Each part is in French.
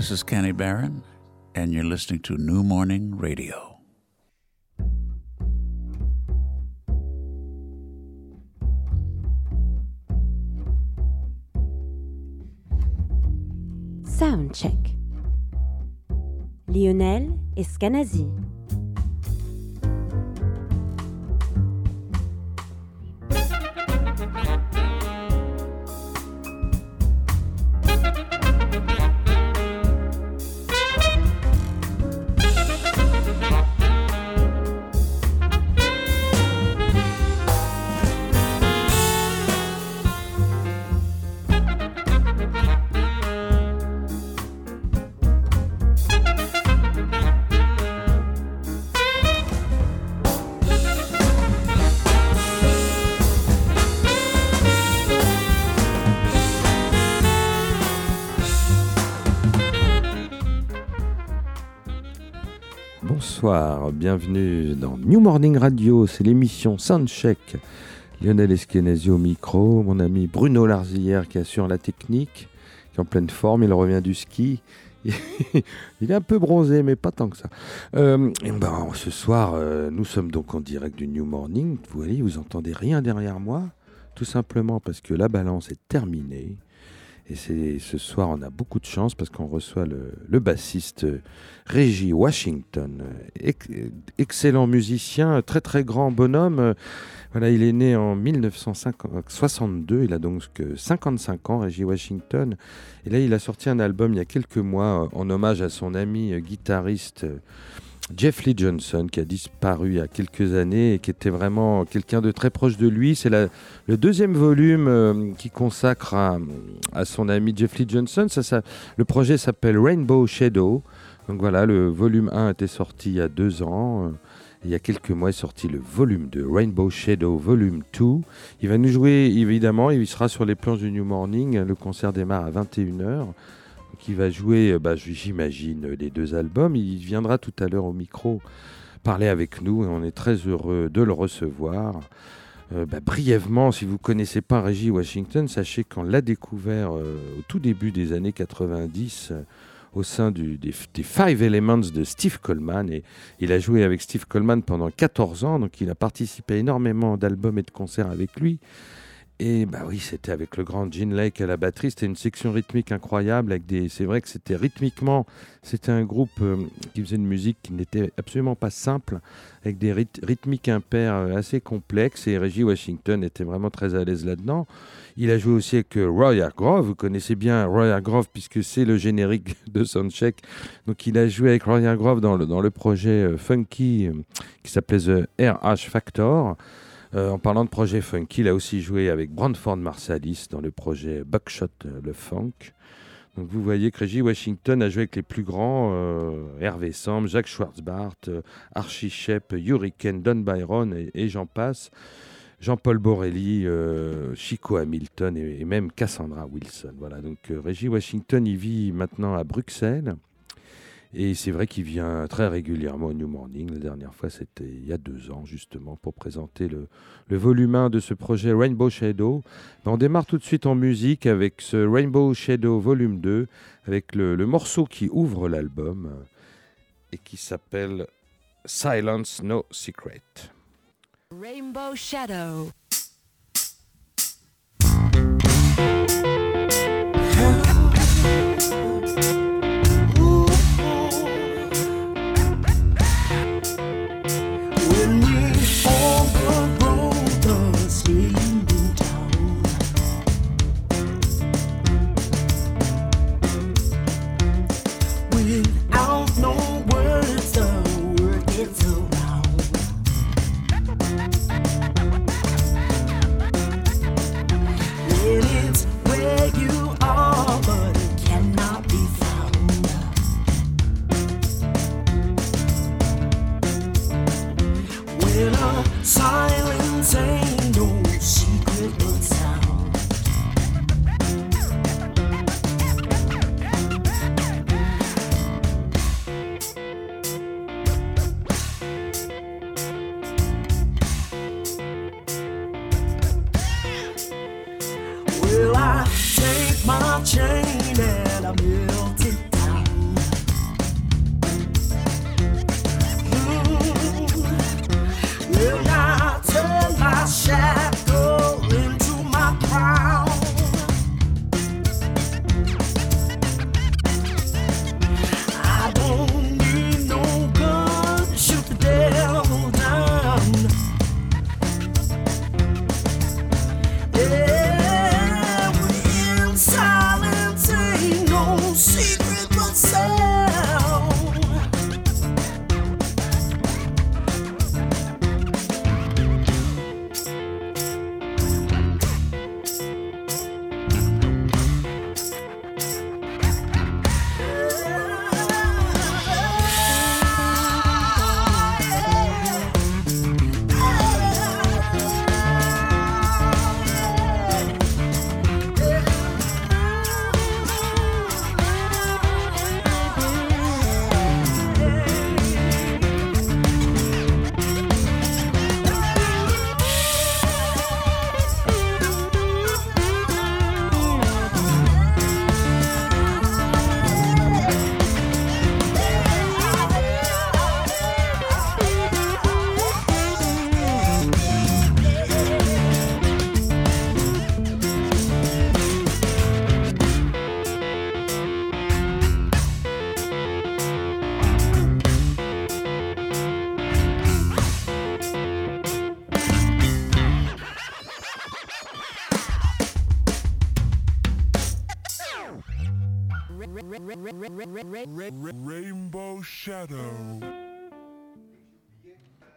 This is Kenny Barron, and you're listening to New Morning Radio. Sound check. Lionel Escanazi. Bienvenue dans New Morning Radio, c'est l'émission Soundcheck. Lionel Eskenazi au micro, mon ami Bruno Larzillière qui assure la technique, qui est en pleine forme, il revient du ski. il est un peu bronzé, mais pas tant que ça. Euh, et ben, ce soir, euh, nous sommes donc en direct du New Morning. Vous voyez, vous entendez rien derrière moi, tout simplement parce que la balance est terminée. Et ce soir, on a beaucoup de chance parce qu'on reçoit le, bassiste Reggie Washington, ex- excellent musicien, très très grand bonhomme. Voilà, il est né en 1962, il a donc que 55 ans, Reggie Washington. Et là, il a sorti un album il y a quelques mois euh, en hommage à son ami euh, guitariste euh, Jeff Lee Johnson, qui a disparu il y a quelques années et qui était vraiment quelqu'un de très proche de lui. C'est le deuxième volume euh, qui consacre à, son ami Jeff Lee Johnson. Le projet s'appelle Rainbow Shadow. Donc voilà, le volume 1 était sorti il y a deux ans. euh, il y a quelques mois est sorti le volume 2, Rainbow Shadow Volume 2. Il va nous jouer évidemment, il sera sur les planches du New Morning. Le concert démarre à 21h. Il va jouer, euh, bah, j'imagine, les deux albums. Il viendra tout à l'heure au micro parler avec nous et on est très heureux de le recevoir. Euh, bah, brièvement, si vous ne connaissez pas Reggie Washington, sachez qu'on l'a découvert euh, au tout début des années 90 euh, au sein des, des Five Elements de Steve Coleman. Et il a joué avec Steve Coleman pendant 14 ans, donc il a participé énormément d'albums et de concerts avec lui. Et bah oui, c'était avec le grand Gene Lake à la batterie. C'était une section rythmique incroyable. Avec des, c'est vrai que c'était rythmiquement, c'était un groupe euh, qui faisait une musique qui n'était absolument pas simple, avec des ryth- rythmiques impairs euh, assez complexes. Et Reggie Washington était vraiment très à l'aise là-dedans. Il a joué aussi avec euh, Roy Hargrove. Vous connaissez bien Roy Hargrove puisque c'est le générique de Soundcheck. Donc il a joué avec Roy Hargrove dans le, dans le projet Funky qui s'appelait The RH Factor. Euh, en parlant de projet funky, il a aussi joué avec Brandford Marsalis dans le projet Buckshot euh, le Funk. Vous voyez que Reggie Washington a joué avec les plus grands, euh, Hervé Samb, Jacques Schwarzbart, euh, Archie Shepp, Hurricane, Don Byron et, j'en passe. Jean-Paul Borelli, Chico Hamilton et, même Cassandra Wilson. Voilà, donc Reggie Washington, il vit maintenant à Bruxelles. Et c'est vrai qu'il vient très régulièrement au New Morning. La dernière fois, c'était il y a deux ans, justement, pour présenter le, volume 1 de ce projet Rainbow Shadow. On démarre tout de suite en musique avec ce Rainbow Shadow volume 2, avec le, le morceau qui ouvre l'album euh, et qui s'appelle Silence No Secret. Rainbow Shadow.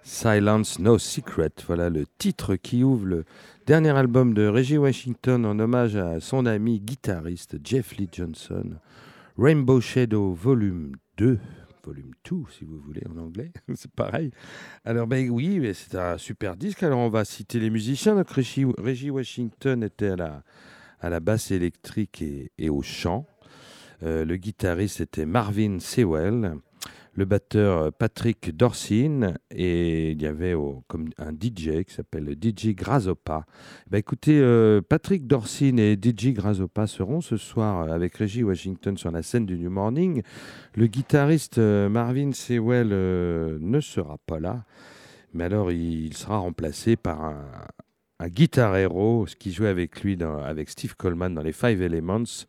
Silence No Secret, voilà le titre qui ouvre le dernier album de Reggie Washington en hommage à son ami guitariste Jeff Lee Johnson. Rainbow Shadow Volume 2, Volume 2 si vous voulez en anglais, c'est pareil. Alors ben oui, c'est un super disque. Alors on va citer les musiciens. Reggie, Washington était à la, à la basse électrique et, et au chant. Euh, le guitariste était Marvin Sewell le batteur euh, Patrick Dorsin et il y avait comme un DJ qui s'appelle DJ Grazopa. Bah, écoutez, euh, Patrick Dorsin et DJ Grazopa seront ce soir avec Reggie Washington sur la scène du New Morning. Le guitariste euh, Marvin Sewell euh, ne sera pas là, mais alors il, sera remplacé par un, un guitar héros, qui jouait avec lui, avec Steve Coleman dans les Five Elements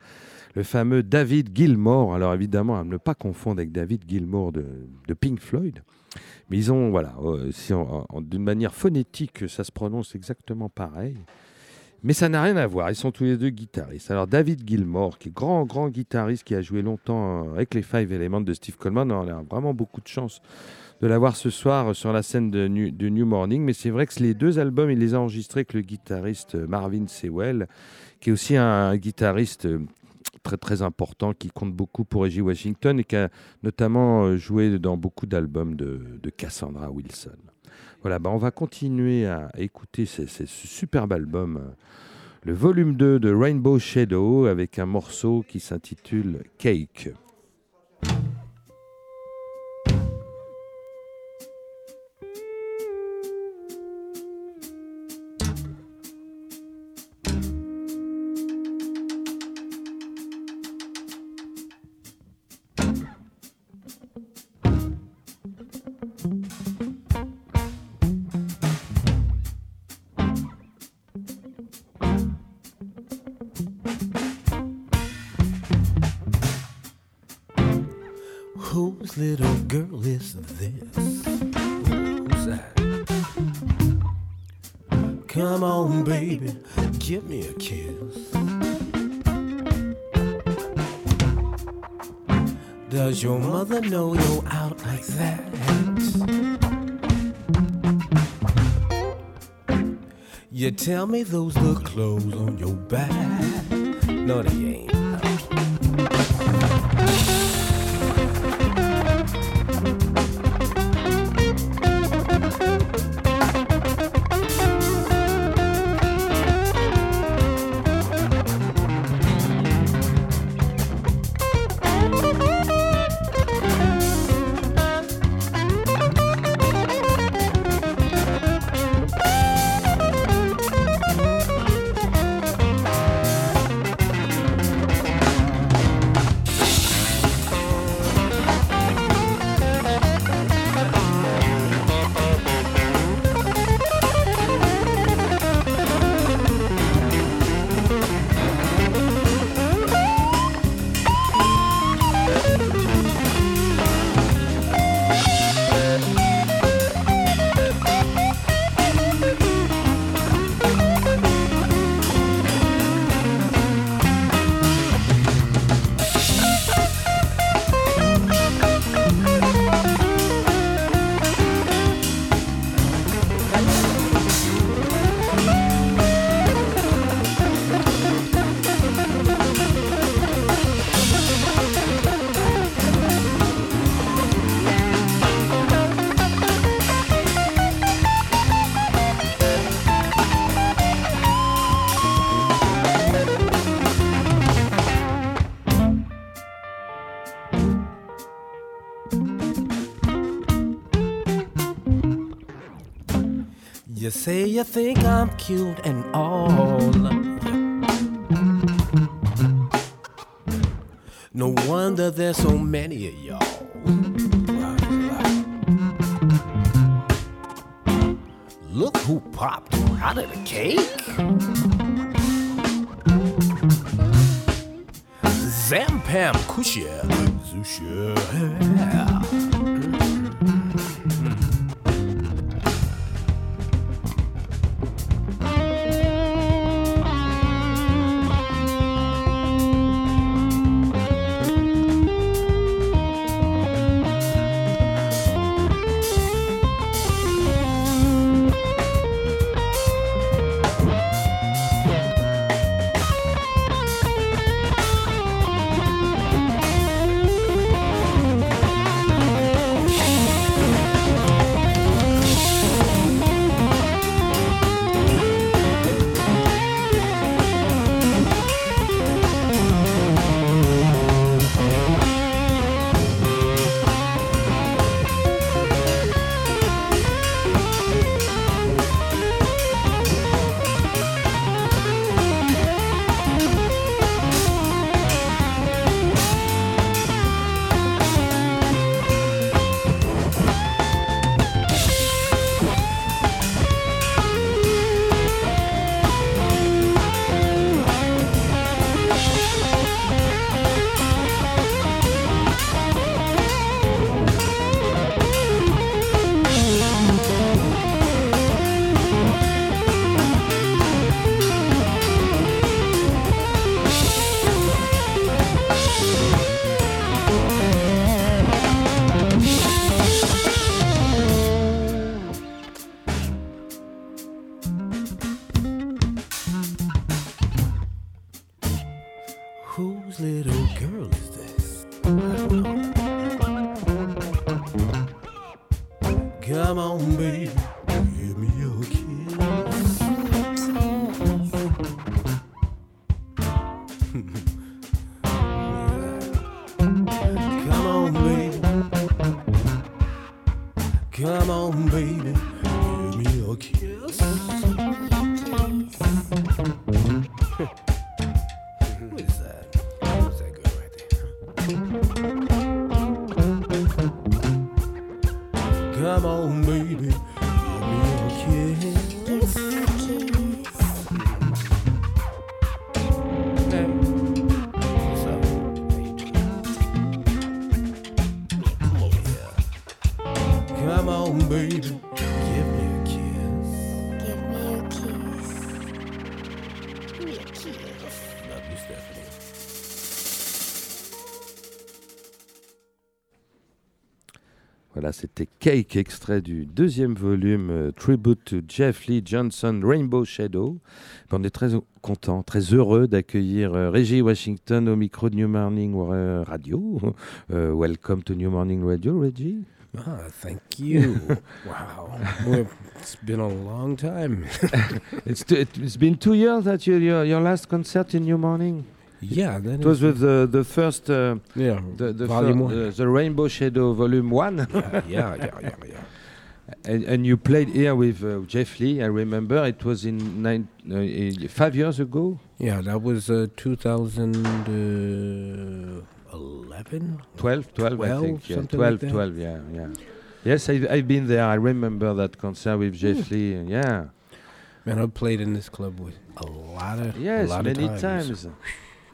le fameux David Gilmour. Alors évidemment, à ne pas confondre avec David Gilmour de, de Pink Floyd. Mais ils ont, voilà, euh, d'une manière phonétique, ça se prononce exactement pareil. Mais ça n'a rien à voir. Ils sont tous les deux guitaristes. Alors David Gilmour, qui est grand, grand guitariste, qui a joué longtemps euh, avec les Five Elements de Steve Coleman, on a vraiment beaucoup de chance de l'avoir ce soir sur la scène de New, Morning. Mais c'est vrai que les deux albums, il les a enregistrés avec le guitariste Marvin Sewell, qui est aussi un guitariste euh, très très important qui compte beaucoup pour Reggie Washington et qui a notamment euh, joué dans beaucoup d'albums de, Cassandra Wilson. Voilà, bah on va continuer à écouter ces- ce superbe album, euh, le volume 2 de Rainbow Shadow, avec un morceau qui s'intitule Cake. Those cute and all. No wonder there's so many of y'all. Look who popped out of the cake. Zampam Kushia. Zushia. Voilà, c'était Cake, extrait du deuxième volume euh, Tribute to Jeff Lee Johnson, Rainbow Shadow. On est très content, très heureux d'accueillir euh, Reggie Washington au micro de New Morning euh, Radio. Welcome to New Morning Radio, Reggie. Ah, thank you. wow. Well, it's been a long time. It's, t- it's been two years that you, your, your last concert in New Morning. yeah, that It was with the, the first, uh, yeah, the, the, volume fir- one. uh, the Rainbow Shadow Volume 1. yeah, yeah, yeah, yeah, yeah. And, and you played here with uh, Jeff Lee. I remember it was in nine, uh, uh, five years ago, Yeah, that was uh, 2011. 12, 12, I think. Yeah, 12, like 12, yeah, yeah. Yes, I've, I've been there. I remember that concert with Jeff Lee. Yeah, Man, I've played in this club with a lot of yes, a lot many of times. times.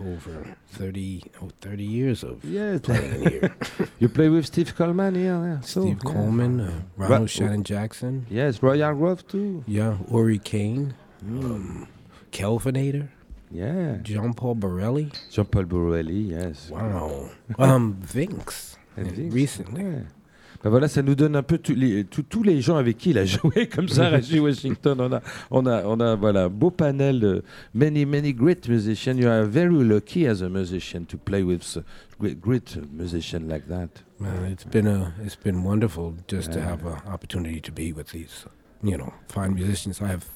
over 30, oh, 30 years of Yes, playing here. you play with Steve Coleman here. yeah, so, Steve yeah. Coleman, uh, Ra- Ronald Shannon Jackson, Yes, Royal Grove too. yeah, Ori Kane, Mm. um, Kelvinator, Yeah, John Paul Borelli? Jean-Paul Borelli, yes. Wow. um, Vinx. Recently. yeah. Ben voilà, ça nous donne un peu tous les, tous- les gens avec qui il a joué comme ça, Reggie Washington. On a, on a, on a voilà, beau panel de many, many great musicians. You are very lucky as a musician to play with s- great, great musician like that. Man, it's been a it's been wonderful just to Yeah. have an opportunity to be with these, you know, fine musicians. I have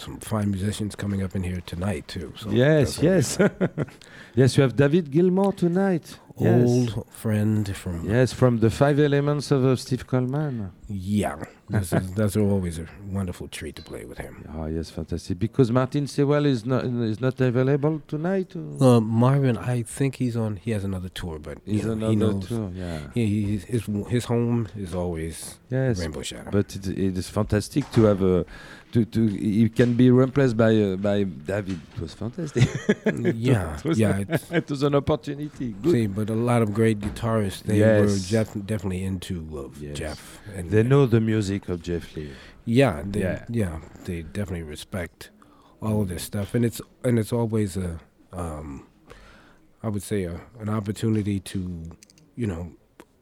some fine musicians coming up in here tonight too. So yes, that's gonna be yes. yes, you have David Gilmour tonight. Yes. old friend from Yes, from the five elements of uh, Steve Coleman. yeah. This is, that's always a wonderful treat to play with him. Oh, yes, fantastic. Because Martin Sewell is not is not available tonight. Uh, Marvin, I think he's on. He has another tour, but He's know, another he knows. tour, yeah. He, his his home is always Yes, Rainbow Shadow. but it, it is fantastic to have a to to you can be replaced by uh, by David. It was fantastic. yeah, it was, yeah. It's, it was an opportunity. Good. see, but a lot of great guitarists they Yes. were Jeff, definitely into Yes. Jeff. And They know the music of Jeff Lee. Yeah, they, Yeah. yeah, They definitely respect all of this stuff, and it's and it's always a, um, I would say a, an opportunity to, you know,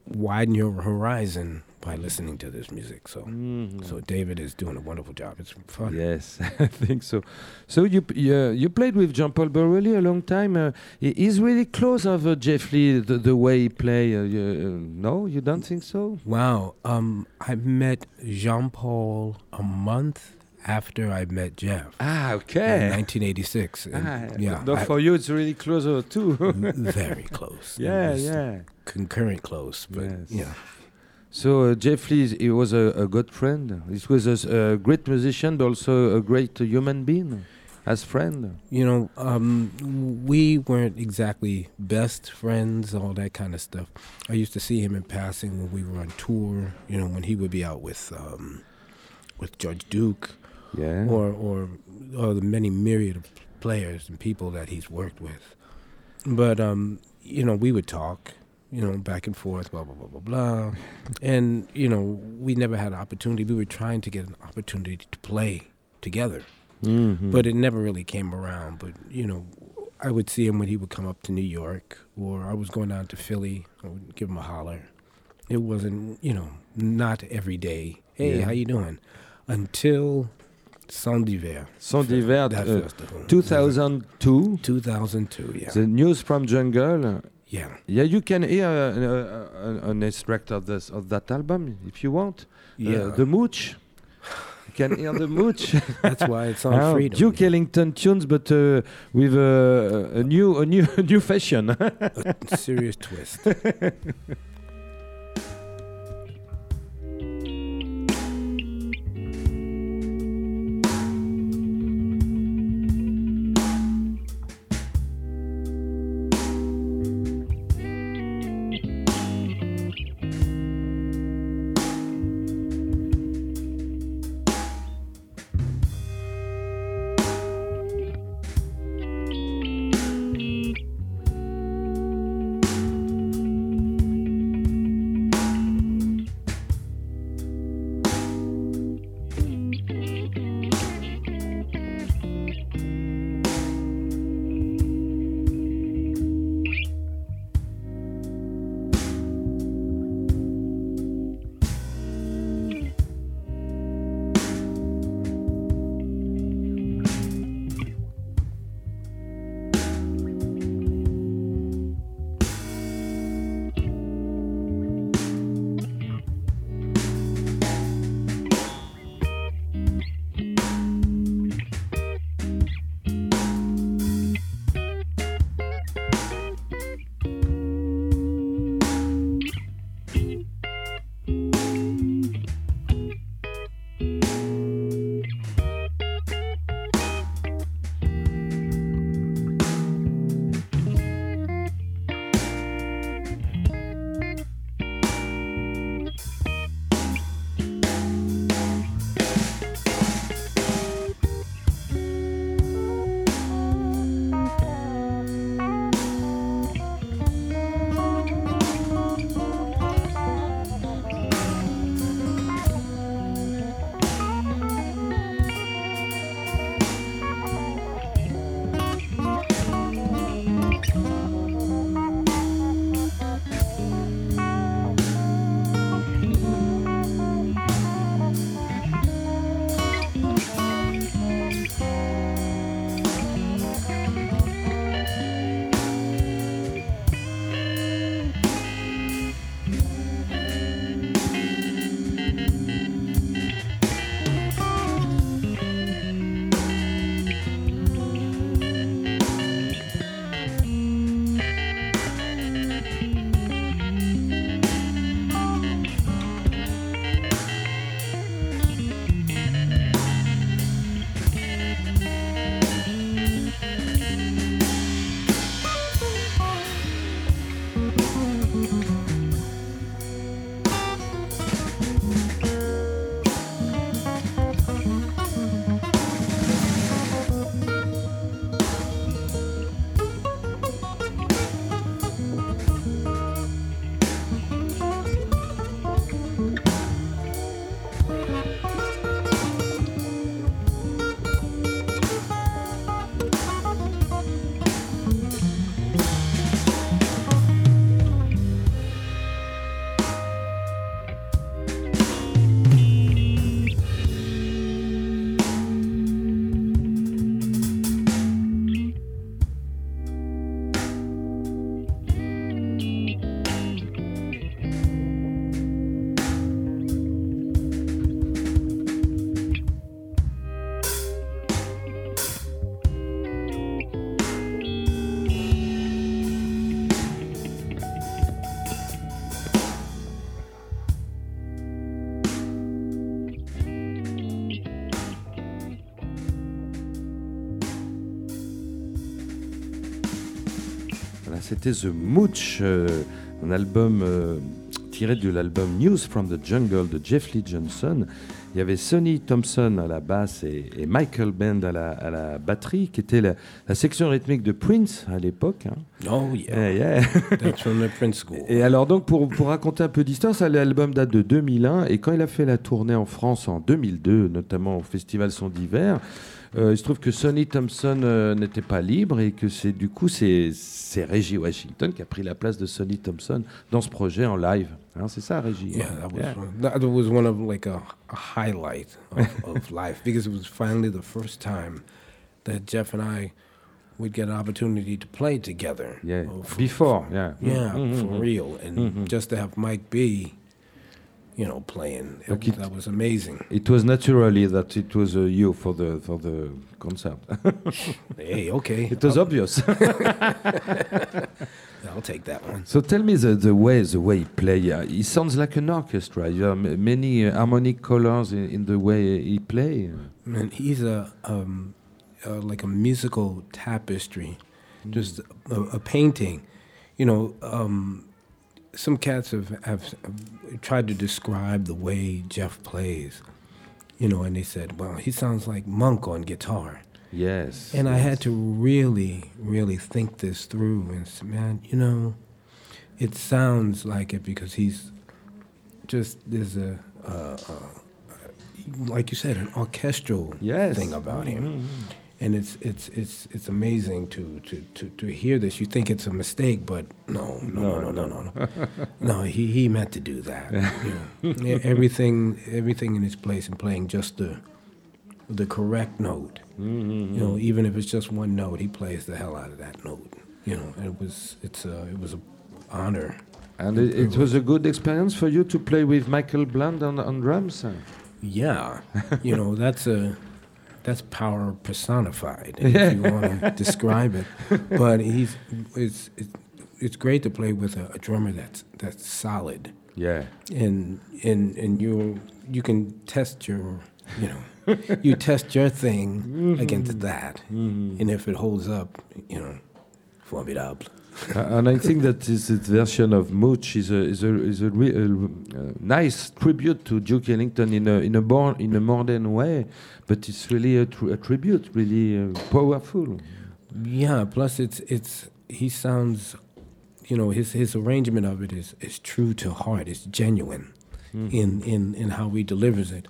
widen your horizon by listening to this music. So, Mhm. so David is doing a wonderful job. It's fun. Yes, I think so. So you p- you, you played with Jean Paul Borelli a long time. Uh, he- he's really close of uh, Jeff Lee the, the way he play. Uh, you, uh, no, you don't think so? Wow. Um, I met Jean Paul a month after I met Jeff. Ah, In okay. 1986. and Ah, yeah, I- for you it's really closer too. very close. Yeah, yeah. Concurrent close, but Yes. yeah. So uh, Jeff Lee, he was a, a good friend. He was a great musician, but also a great uh, human being, as friend. You know, um, we weren't exactly best friends, all that kind of stuff. I used to see him in passing when we were on tour. You know, when he would be out with um, with George Duke Yeah. or, or or the many myriad of players and people that he's worked with. But um, you know, we would talk. You know, back and forth, blah blah blah blah blah, and you know, we never had an opportunity. We were trying to get an opportunity to play together Mhm. but it never really came around. But you know, I would see him when he would come up to New York, or I was going down to Philly. I would give him a holler. It wasn't, you know, not every day. Hey, Yeah. how you doing? Until Saint d'hiver. Son d'hiver, uh, festival. 2002. 2002. Yeah. The news from Jungle. Yeah. Yeah, you can hear uh, uh, uh, an extract of this of that album if you want. Yeah. Uh, the Mooch. You can hear the Mooch. That's why it's on Ah, Freedom. Duke Ellington tunes, but uh, with uh, a new a new a new fashion. A serious twist. C'était The Mooch, euh, un album euh, tiré de l'album News from the Jungle de Jeff Lee Johnson. Il y avait Sonny Thompson à la basse et, Michael Bend à la, à la batterie, qui était la, la section rythmique de Prince à l'époque. hein. Oh yeah, Yeah, yeah. that's from the Prince School. Et alors donc pour, pour raconter un peu d'histoire, ça, l'album date de 2001 et quand il a fait la tournée en France en 2002, notamment au Festival Son d'hiver, euh, il se trouve que Sonny Thompson euh, n'était pas libre et que c'est du coup c'est Reggie Washington qui a pris la place de Sonny Thompson dans ce projet en live. Hein, c'est ça Reggie? Yeah, that was Yeah. one- that was one of like a, a highlight of, of life because it was finally the first time that Jeff and I would get an opportunity to play together. Yeah. Oh, f- Before, yeah. Yeah, Mhm, for mhm. real, and Mhm. just to have Mike B, you know, playing it, Okay. that was amazing. It was naturally that it was uh, you for the for the concert. hey, okay, it was I'll, obvious. I'll take that one. So tell me the, the way the way he play. Uh, he sounds like an orchestra. You have many uh, harmonic colors in, in the way he play. And he's a um, uh, like a musical tapestry, just a, a painting. You know, um, some cats have, have tried to describe the way Jeff plays. You know, and they said, "Well, he sounds like Monk on guitar." Yes. And I had to really, really think this through and say, man, you know, it sounds like it because he's just there's a, uh, uh, like you said, an orchestral Yes. thing about him, Mhm. And it's it's it's it's amazing to to to, to hear this. You think it's a mistake, but no, no, no, no, no, no, no. no he he meant to do that. you know. Everything everything in its place and playing just the the correct note. Mhm. You know, even if it's just one note, he plays the hell out of that note. You know, and it was it's a it was a honor. And it, it was a good experience for you to play with Michael Bland on, on drums. Yeah, you know that's a that's power personified. If you want to describe it, but he's it's it's, it's great to play with a, a drummer that's that's solid Yeah. and and and you you can test your you know you test your thing against that, Mhm. and if it holds up, you know, formidable. Uh, and I think that this, this version of Mooch is a is a is a, re, a, uh, nice tribute to Duke Ellington in a in a born in a modern way, but it's really a, tr- a tribute, really uh, powerful. Yeah. Plus, it's it's he sounds, you know, his his arrangement of it is is true to heart. It's genuine Mm. in in in how he delivers it.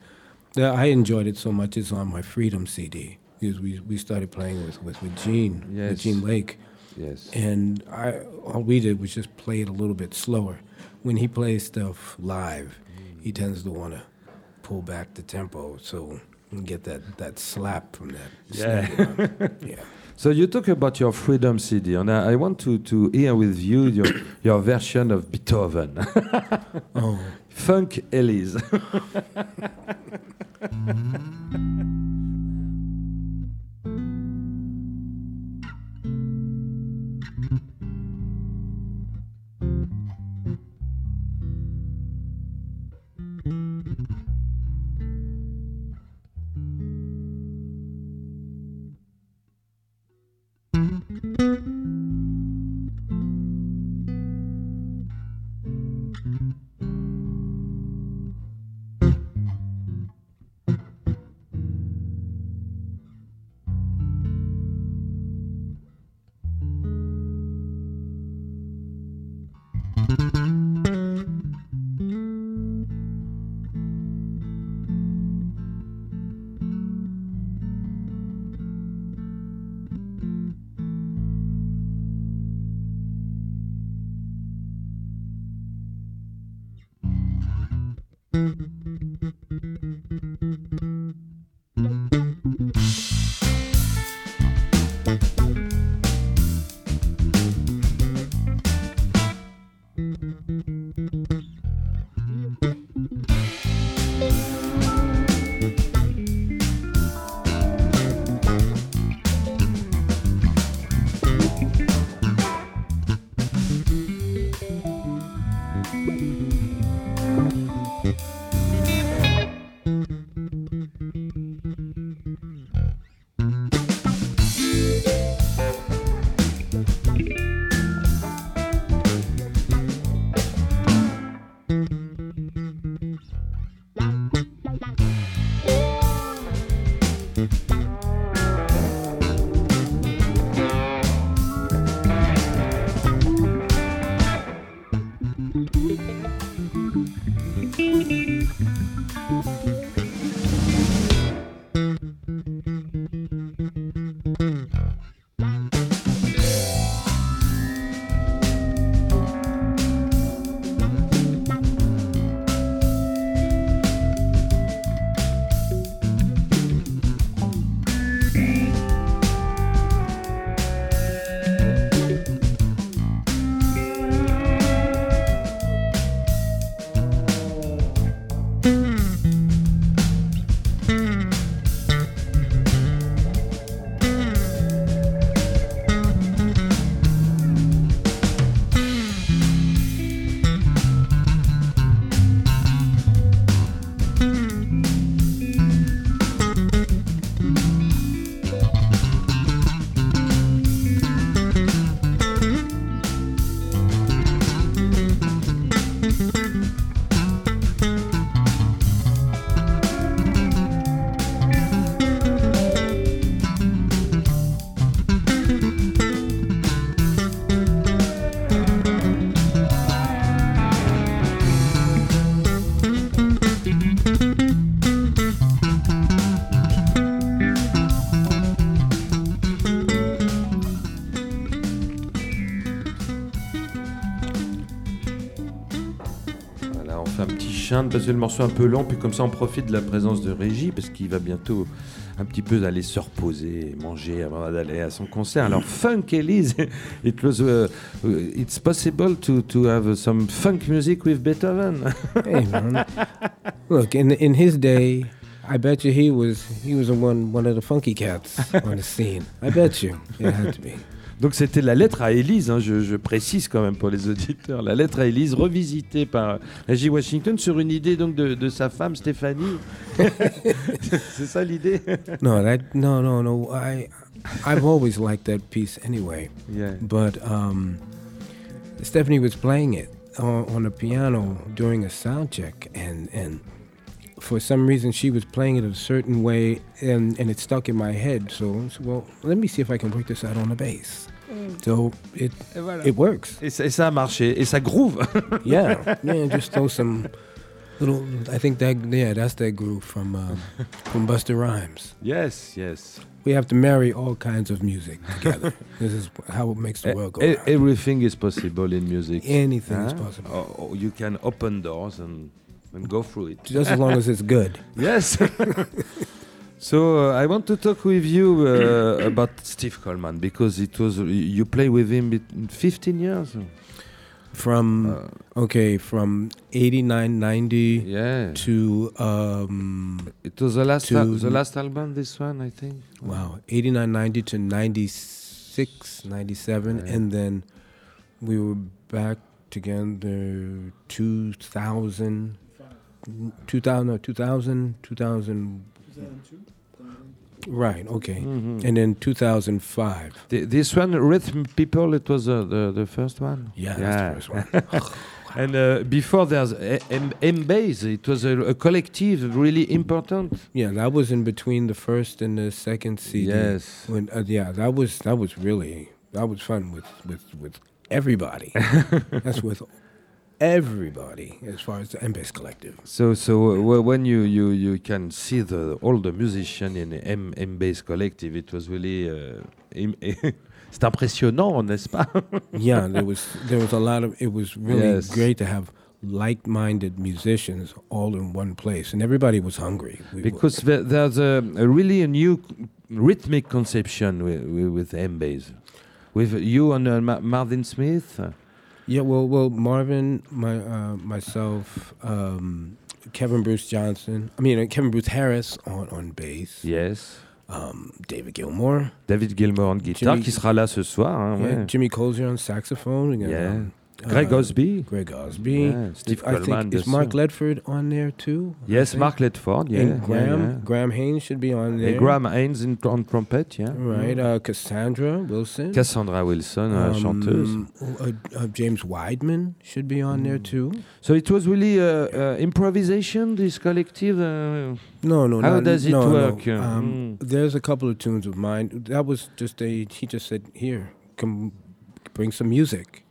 I enjoyed it so much. It's on my Freedom CD because we we started playing with with with Gene Yes. with Gene Lake. Yes. and I all we did was just play it a little bit slower. When he plays stuff live, he tends to want to pull back the tempo so and get that that slap from that. Yeah. yeah. So you talk about your Freedom CD, and I, I want to, to hear with you your, your version of Beethoven, Oh, Funk Elise. que le morceau un peu long, puis comme ça on profite de la présence de Régie parce qu'il va bientôt un petit peu aller se reposer, manger avant d'aller à son concert. Alors funk, Elise, it was, uh, uh, it's possible to, to have some funk music with Beethoven. Hey man, look in in his day, I bet you he was he was one one of the funky cats on the scene. I bet you it had to be. Donc c'était la lettre à Élise, hein, je, je précise quand même pour les auditeurs, la lettre à Élise revisitée par Reggie Washington sur une idée donc de, de sa femme Stéphanie. C'est ça l'idée? No, that no no no. I I've always liked that piece anyway. Yeah. But um, Stephanie was playing it on, on the piano during a sound check, and and for some reason she was playing it a certain way, and and it stuck in my head. So, said, well, let me see if I can work this out on the bass. So it voilà. it works. Et ça, et ça a marché, et ça groove. Yeah, yeah. Just throw some little. I think that yeah, that's that groove from um, from Buster Rhymes. yes, yes. We have to marry all kinds of music together. this is how it makes the world go. e- round. everything is possible in music. Anything is possible, Oh, oh, you can open doors and, and go through it. just as long as it's good. Yes. So uh, I want to talk with you uh, about Steve Coleman because it was you play with him 15 years. From Uh, okay, from 89, 90 yeah. to um, It was the last to- al- the last album. This one, I think. wow, 89, 90 to 96, 97, Yeah. and then we were back together 2000, 2000, no, 2000, 2000. Right. Okay. Mhm. And then 2005. Th- this one, Rhythm People, it was uh, the the first one. Yeah, that's the first one. And uh, before there's A- M- M-Base, it was a, a collective really important. Yeah, that was in between the first and the second CD. Yes. When uh, yeah, that was that was really that was fun with with with everybody. That's with everybody as far as the M-Bass Collective. So, so uh, wh- when you, you, you can see the all the musicians in the M M Bass Collective, it was really uh, c'est impressionnant, n'est-ce pas? Yeah, there was there was a lot of it was really Yes. great to have like-minded musicians all in one place, and everybody was hungry. We because there, there's a, a really a new rhythmic conception with, with, with M Bass. With you and uh, Ma- Marvin Smith, Yeah, well, well, Marvin, my uh, myself, um, Kevin Bruce Johnson. I mean, uh, Kevin Bruce Harris on on bass. yes, Um, David Gilmore. David Gilmore en guitare, Jimmy- qui sera là ce soir. hein, Yeah, ouais. Jimmy Colzier on saxophone. and, Yeah. um, Greg uh, Osby. Greg Osby. Yeah, Steve I Coleman, think is Mark. Ledford on there too. Yes. Mark Ledford. Yeah, and Graham yeah. Graham Haynes should be on there. Et Graham Haynes in, on trumpet, yeah. Right. Uh, Cassandra Wilson. Cassandra Wilson, uh, Um, chanteuse. uh, uh, James Wideman should be on there Mm. too. So it was really uh, uh, improvisation, this collective. Uh, No, no. How not- does it no, no. work? Uh, Um, There's a couple of tunes of mine. That was just a. He just said, "Here, come, bring some music,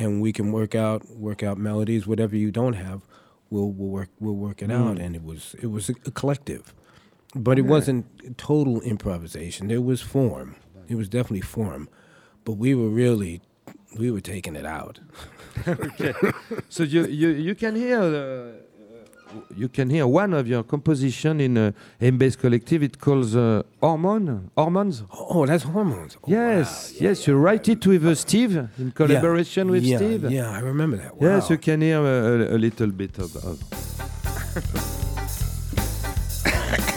and we can work out work out melodies. Whatever you don't have, we'll we'll work we'll work it out." Mm. And it was it was a, collective, but it wasn't total improvisation. There was form. It was definitely form, but we were really we were taking it out. so you, you, you can hear. Uh, you can hear one of your composition in uh, M-Bass Collective. It calls uh, Hormone, Hormones. Oh, that's hormones. Oh, yes, wow. Yeah, yes, you write it with uh, Steve in collaboration with yeah, Steve. Yeah, I remember that. Wow. Yes, you can hear a, a, a little bit of. of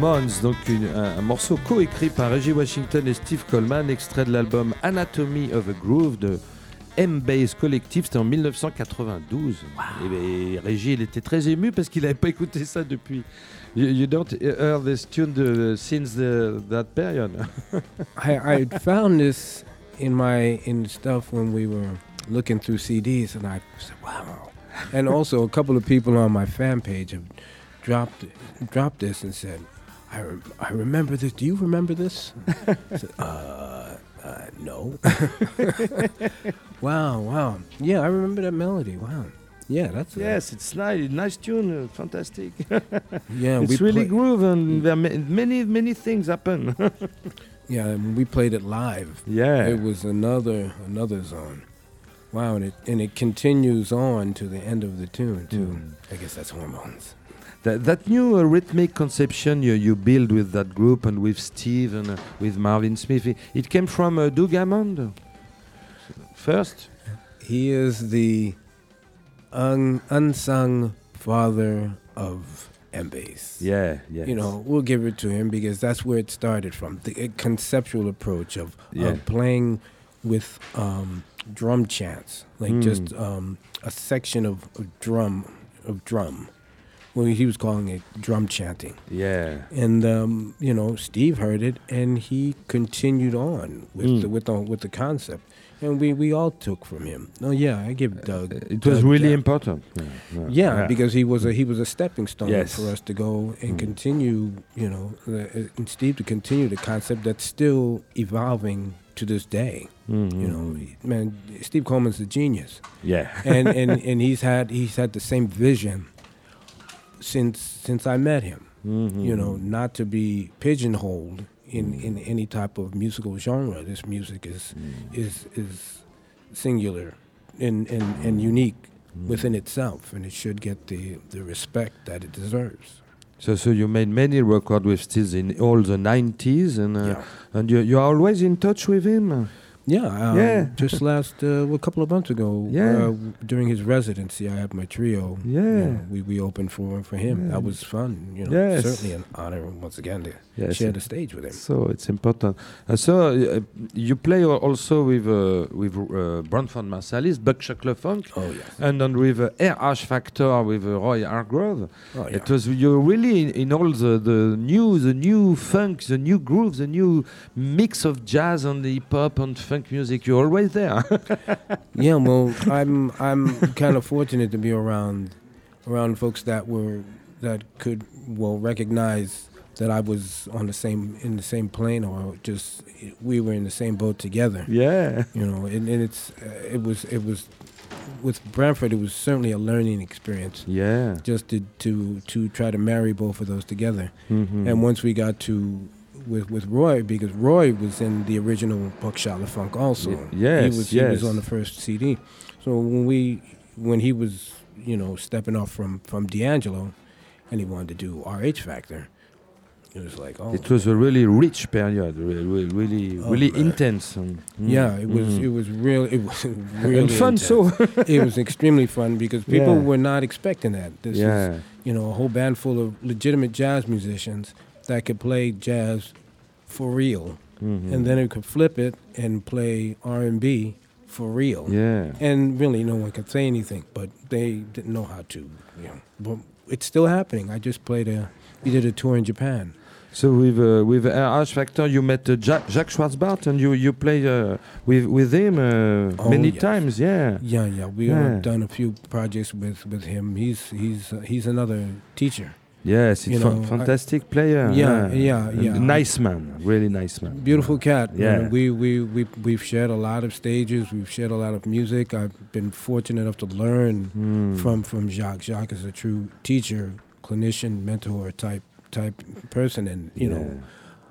Hormones, donc une- un, un morceau coécrit par Reggie Washington et Steve Coleman, extrait de l'album Anatomy of a Groove de M-Base Collective, c'était en 1992. Et, ben, Reggie, il était très ému parce qu'il n'avait pas écouté ça depuis. You, you don't hear this tune the- since the, that period. I, I found this in my in stuff when we were looking through CDs, and I said, "Wow!" And also, a couple of people on my fan page have dropped dropped this and said, "I rem- I remember this. Do you remember this?" Said, uh, uh, no. wow, wow. Yeah, I remember that melody. Wow. Yeah, that's a- yes, it's nice, nice tune, uh, fantastic. yeah. it's we really groove and there are ma- many, many things happen. yeah. When we played it live, yeah. It was another another zone. Wow, and it and it continues on to the end of the tune too. Mm. I guess that's hormones. That, that new uh, rhythmic conception you, you build with that group and with Steve and uh, with Marvin Smith, it, it came from uh, Doug Hammond first. He is the un, unsung father of M-Bass. Yeah, yeah. You know, we'll give it to him because that's where it started from. The conceptual approach of, Yeah. of playing with um, drum chants, like Mm. just um, a section of, of drum of drum. Well, he was calling it drum chanting. Yeah. and um, you know Steve heard it and he continued on with Mm. the with the with the concept and we we all took from him oh yeah I give Doug Uh, It was really important. yeah, because he was a he was a stepping stone Yes. for us to go and Mm. continue you know the, and Steve to continue the concept that's still evolving to this day Mhm. you know man Steve Coleman's a genius Yeah. and and and he's had he's had the same vision since since I met him Mhm. you know, not to be pigeonholed in, in any type of musical genre. This music is Mm. is is singular and, and, and unique within itself, and it should get the, the respect that it deserves. So, so you made many records with Steve in all the 90s, and uh, yeah, and you you're always in touch with him. yeah. Um, Yeah. Just last uh, well, a couple of months ago, Yeah. uh, during his residency, I had my trio. you Yeah. know, we we opened for for him. Yeah. That was fun. You know, Yes. certainly an honor once again to Yes. share the stage with him. So it's important. Uh, so uh, you play also with uh, with uh, Branford Marsalis, Buck Funk, Oh yes. and then with uh, RH Factor with uh, Roy Hargrove. Oh yeah. It was you're really in, in all the, the new the new funk, the new groove, the new mix of jazz and hip hop and funk music. You're always there. Yeah, well, I'm I'm kind of fortunate to be around around folks that were that could well recognize that I was on the same in the same plane or just we were in the same boat together. yeah. You know, and, and it's uh, it was it was with Branford it was certainly a learning experience Yeah. just to to to try to marry both of those together. Mhm. And once we got to with with Roy because Roy was in the original Buckshot Funk also. Y- yes, he was he was on the first CD. So when we when he was you know stepping off from from D'Angelo, and he wanted to do RH Factor, it was like oh It was a really rich period, re- re- really, Oh, really man. intense. and- mm, yeah it was mm. it was real it was really and fun. intense. So it was extremely fun because people Yeah. were not expecting that. This is yeah, you know a whole band full of legitimate jazz musicians that could play jazz for real. Mhm. and then it could flip it and play R and B for real. yeah, And really, no one could say anything, but they didn't know how to. You know, but it's still happening. I just played a. We did a tour in Japan. So with uh, with RH Factor, you met uh, Jack, Jacques Schwarzbart, and you you play uh, with with him uh, Oh, many yes. times. Yeah, Yeah, yeah. We Yeah. have done a few projects with with him. He's he's uh, he's another teacher. yes, it's You fa- know, I- fantastic player. Yeah, yeah, And yeah. Nice man, really nice man. Beautiful cat. you Yeah. know, we we we we've shared a lot of stages. We've shared a lot of music. I've been fortunate enough to learn Mm. from from Jacques. Jacques is a true teacher, clinician, mentor type type person, and you know,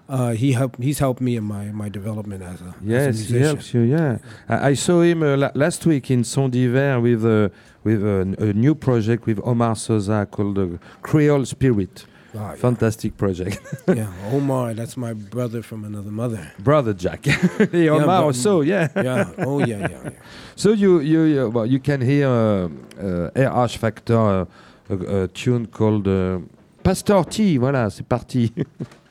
uh, he helped. He's helped me in my my development as a as a Yes, he helps you. Yeah, I, I saw him uh, la- last week in Son d'Hiver with uh, with a, a new project with Omar Sosa called uh, Creole Spirit. Yeah. Fantastic project, yeah, Omar, that's my brother from another mother. brother Jack. hey, Omar but- also, yeah. Yeah. Oh yeah, yeah, yeah. So you you, you well you can hear uh, uh, RH Factor uh, a, a tune called uh, Pastor T, voilà, c'est parti.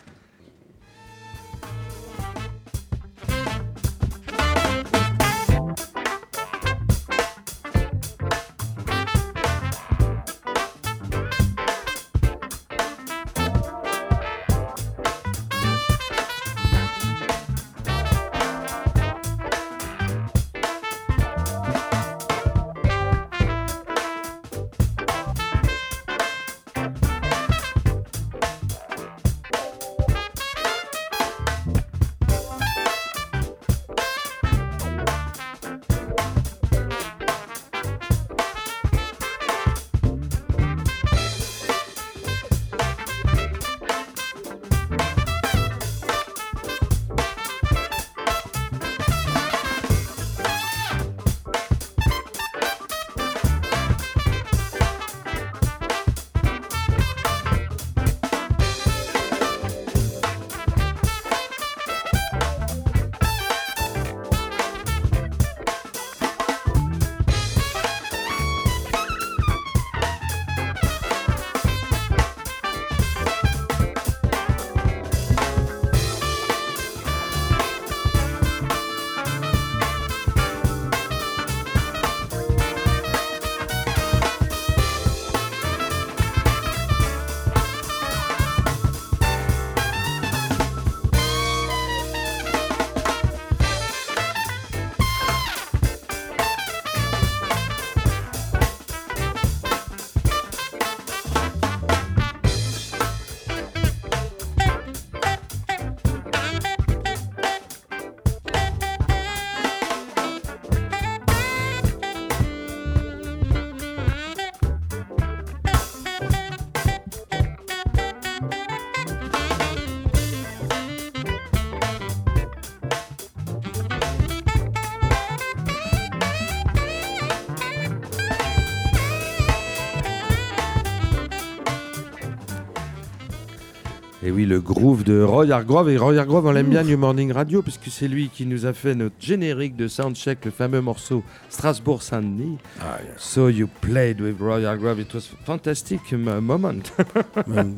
le groove de Roy Hargrove. Et Roy Hargrove, on l'aime bien New Morning Radio, puisque c'est lui qui nous a fait notre générique de Soundcheck, le fameux morceau Strasbourg-Saint-Denis. Ah, yes. So you played with Roy Hargrove. It was fantastic moment. Um,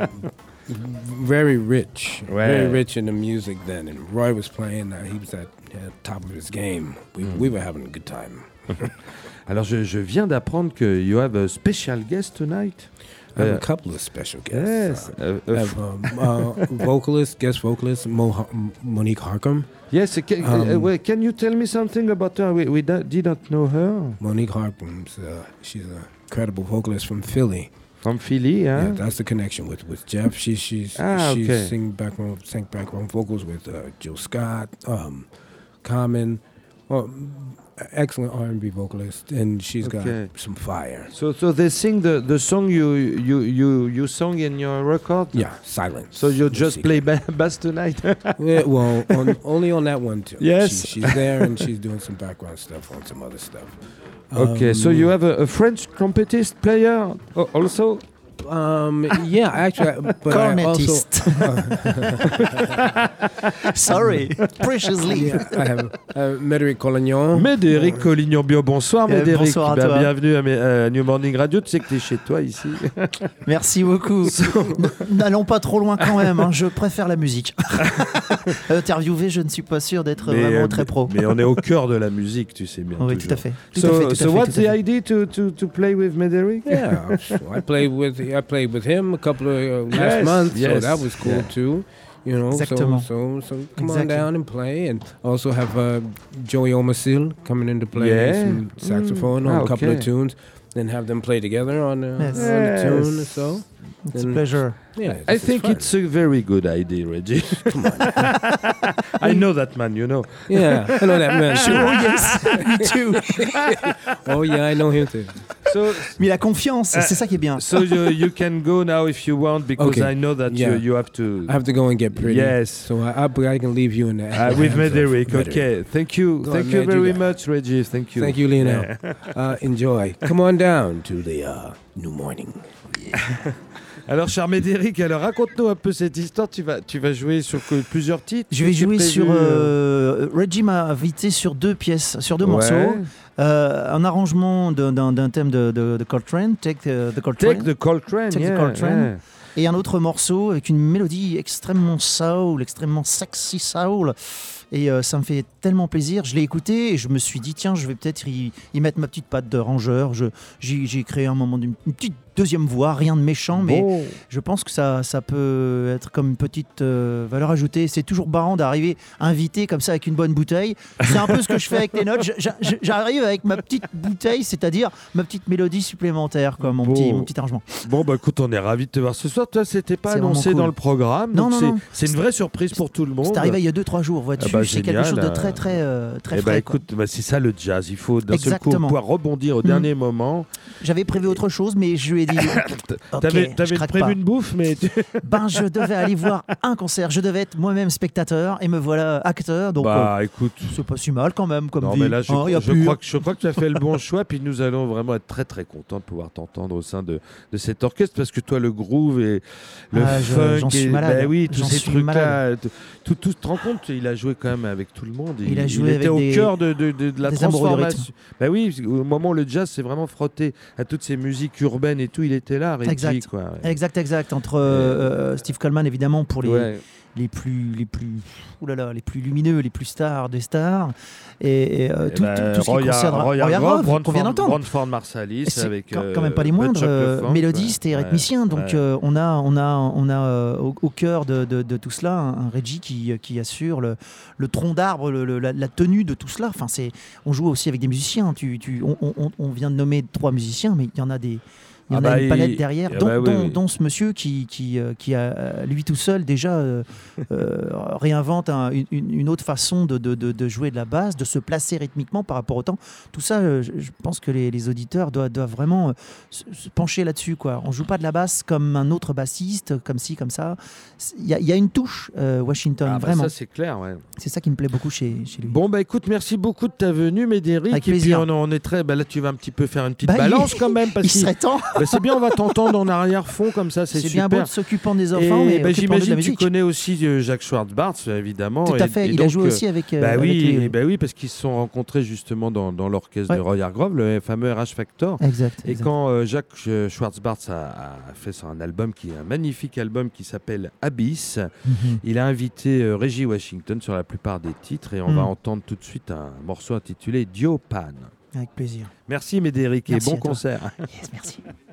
very rich, Ouais. very rich in the music then. And Roy was playing; uh, he was at uh, top of his game. We, Mm. we were having a good time. Alors, je, je viens d'apprendre que you have a special guest tonight. I have Uh, a couple of special guests. Yes. Uh, uh, uh, I have um, uh, vocalist, guest vocalist Mo- Monique Harcum. yes. uh, Can, uh, um, wait, can you tell me something about her? We, we did not know her. Monique Harcum's uh, she's a credible vocalist from Philly. From Philly, Yeah, huh? that's the connection with, with Jeff. She she's Ah, she's okay. sing background sang background vocals with uh, Jill Scott, um, Common, well, excellent R and B vocalist, and she's Okay. got some fire. So, so they sing the, the song you you you you sung in your record. Yeah, silence. So you just play ba- bass tonight. Yeah, well, on, only on that one too. Yes. She- she's there and she's doing some background stuff on some other stuff. okay. So Um, you have a, a French trumpetist player also. Um, yeah, actually, I- but I also Sorry, preciously. yeah, I have uh, Médéric Collignon. Médéric Collignon-Bio, bonsoir Eh, Médéric. bonsoir à Bah, toi. bienvenue à, mes- à New Morning Radio. Tu sais que tu es chez toi ici. Merci beaucoup. N'allons pas trop loin quand même. hein, Je préfère la musique. Interviewer, je ne suis pas sûr d'être vraiment euh, très pro. Mais on est au cœur de la musique, tu sais bien. oui, toujours. tout à fait. Tout So, à fait, tout à so fait, what's tout à the idea to, to, to play with Médéric? Yeah, so I played with I played with him a couple of uh, last Yes, month, so that was cool yeah. too. You know, Exactement. so so so come Exactly. on down and play, and also have uh, Joey Omasil coming into play Yeah. some saxophone Mm. on Ah, a couple of tunes, then have them play together on, uh, Yes. on a tune or so. It's a pleasure. Yeah, I think fun. it's a very good idea, Reggie. Come on. I know that man, you know. yeah, I know that man. Oh yes, me too. Oh yeah, I know him too. So, Mais la confiance, c'est ça qui est bien. so you, you can go now if you want because Okay. I know that Yeah. you, you have to. I have to go and get pretty. Yes. So I, I, I can leave you in the Uh, with hands of Médéric. Médéric. Okay. Thank you. Go Thank on, you very that. much, Reggie. Thank you. Thank you, Lionel. Uh, enjoy. Come on down to the uh, new morning. Alors, cher Médéric, alors raconte-nous un peu cette histoire. Tu vas, tu vas jouer sur que- plusieurs titres. Je vais jouer prévu, sur. euh, euh, Reggie m'a invité sur deux pièces, sur deux ouais. morceaux. Euh, un arrangement d'un- thème de, de, de Coltrane, Take the, the Coltrane. Take the Coltrane. Take the yeah, Coltrane. et un autre morceau avec une mélodie extrêmement soul, extrêmement sexy soul. Et euh, ça me fait tellement plaisir. Je l'ai écouté et je me suis dit, tiens, je vais peut-être y, y mettre ma petite patte de rangeur. J'ai créé un moment d'une une petite deuxième voix, rien de méchant, mais je pense que ça, ça peut être comme une petite euh, valeur ajoutée. C'est toujours barrant d'arriver invité comme ça avec une bonne bouteille. C'est un peu ce que je fais avec les notes. J'arrive avec ma petite bouteille, c'est-à-dire ma petite mélodie supplémentaire, quoi, mon, Bon. petit, mon petit arrangement. Bon, bah écoute, on est ravis de te voir ce soir. Toi, c'était pas annoncé cool. dans le programme. Non, non, c'est- non. C'est une vraie surprise pour tout le monde. C'est arrivé il y a 2-3 jours, vois-tu. Ah bah, c'est quelque chose de très, très, euh, très Eh bah frais. quoi. écoute, bah, c'est ça le jazz. Il faut d'un seul coup pouvoir rebondir au Mhm. dernier moment. J'avais prévu autre chose, mais je lui ai dit. T'avais prévu pas. une bouffe, mais tu- Ben, je devais aller voir un concert. Je devais être moi-même spectateur et me voilà acteur. Donc, euh, bah écoute. c'est pas si mal quand même comme Non, vie. mais là, je, Hein, a je crois que, je crois que tu as fait le bon choix. Puis nous allons vraiment être très très contents de pouvoir t'entendre au sein de, de cet orchestre parce que toi, le groove et le Ah, funk, j'en suis et, malade. bah oui, tous J'en ces trucs-là, tout, te rends compte, il a joué quand même avec tout le monde. Il a joué était avec au cœur de, de, de- de la transformation. Bah oui, au moment où le jazz s'est vraiment frotté à toutes ces musiques urbaines et tout, il était là, Reggie, Exact. quoi. Exact, exact. Entre euh, euh, Steve Coleman, évidemment, pour les, Ouais. les plus, les plus, oulala, les plus lumineux, les plus stars des stars, et, et, euh, Eh tout, ben, tout- tout ce qui concerne Roy Roy qu'on vient d'entendre. Brantford Marsalis avec quand, même pas les moindres, ouais. et rythmiciens. Ouais, Donc ouais. on a, on a, on a au, au cœur de, de- de tout cela un, un Reggie qui, qui assure le, le tronc d'arbre, le- la, la tenue de tout cela. Enfin, c'est, on joue aussi avec des musiciens. Tu, tu, on, on- on vient de nommer trois musiciens, mais il y en a des. Il y Ah en bah, a une palette derrière, ah dont, bah oui, dont- oui. dont ce monsieur qui, qui, euh, qui a, euh, lui tout seul, déjà euh, euh, réinvente un- une, autre façon de, de- de- de jouer de la basse, de se placer rythmiquement par rapport au temps. Tout ça, euh, je, je pense que les, les auditeurs doivent, doivent vraiment euh, se, se pencher là-dessus. Quoi. On joue pas de la basse comme un autre bassiste, comme ci, comme ça. Il y, a- il y a une touche, euh, Washington, Ah bah vraiment. ça c'est clair, ouais. C'est ça qui me plaît beaucoup chez, chez lui. Bon bah écoute, merci beaucoup de ta venue, Médéric. Avec et plaisir. puis on, on est très, bah là tu vas un petit peu faire une petite Bah, il- balance quand même parce Il que serait temps. Bah, c'est bien, on va t'entendre en arrière-fond comme ça, c'est C'est super. bien beau de s'occupant des enfants, et mais bah, j'imagine que tu connais aussi euh, Jacques Schwartzbart, évidemment. Tout et- à fait. et il a joué euh, aussi avec. euh, Bah avec oui, lui. bah oui, parce qu'ils se sont rencontrés justement dans, dans l'orchestre de. Roy Hargrove, le fameux RH Factor. Exact. Et exact. quand euh, Jacques euh, Schwartzbart a, a fait son album, qui est un magnifique album qui s'appelle Abyss, Mhm. il a invité euh, Reggie Washington sur la plupart des titres et on Mm. va entendre tout de suite un morceau intitulé Diopan. Avec plaisir. Merci Médéric et Merci bon à toi. concert. Yes, merci.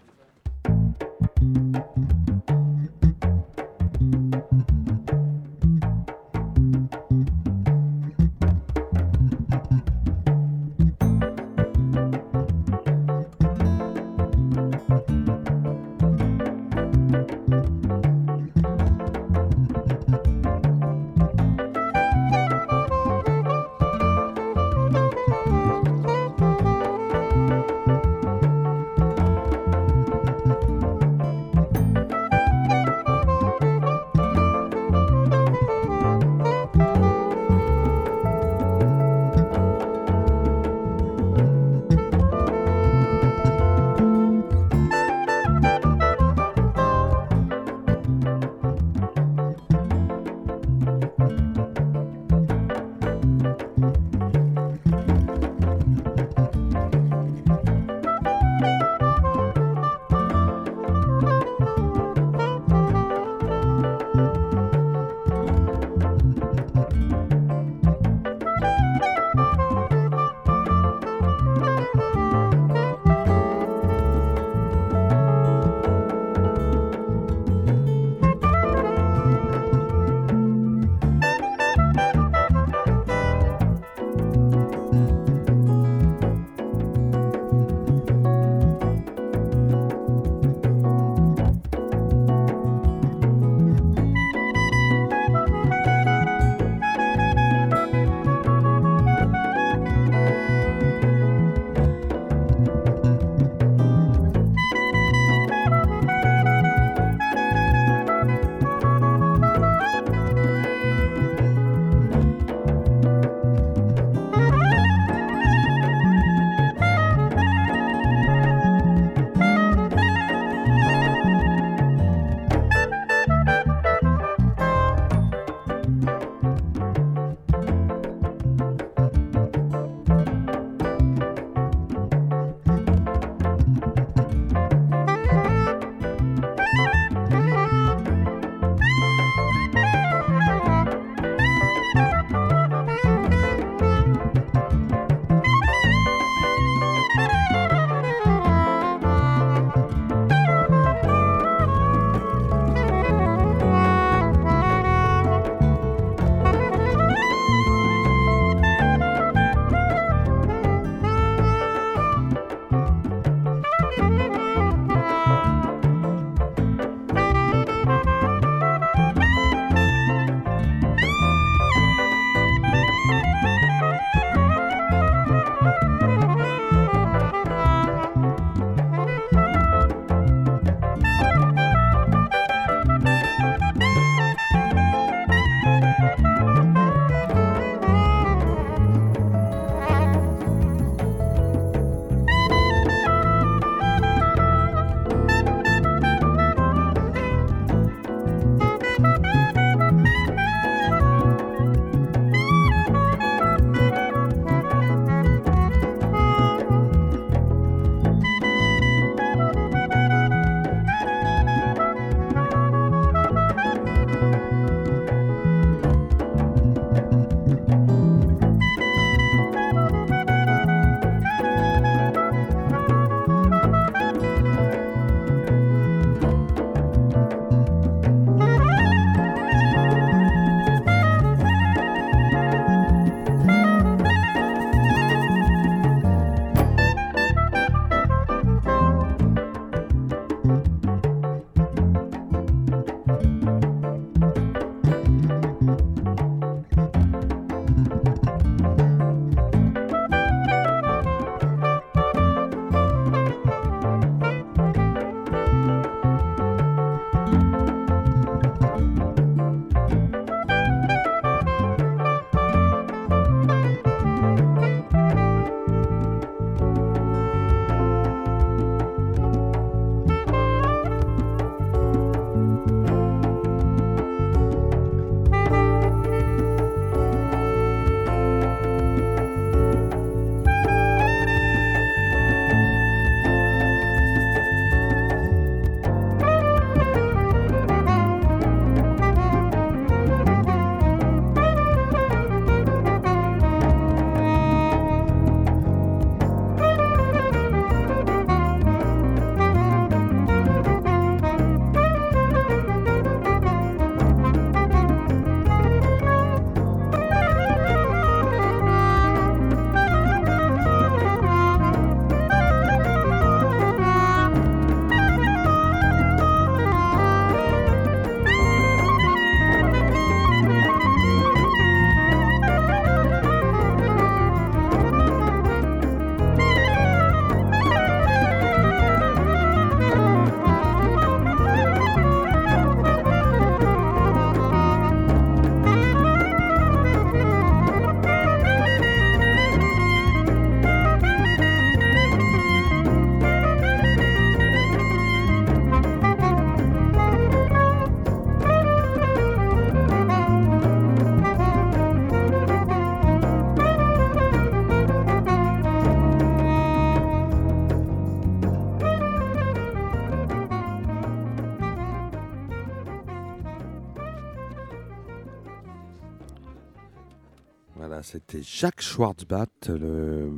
Jacques Schwartzbach. Le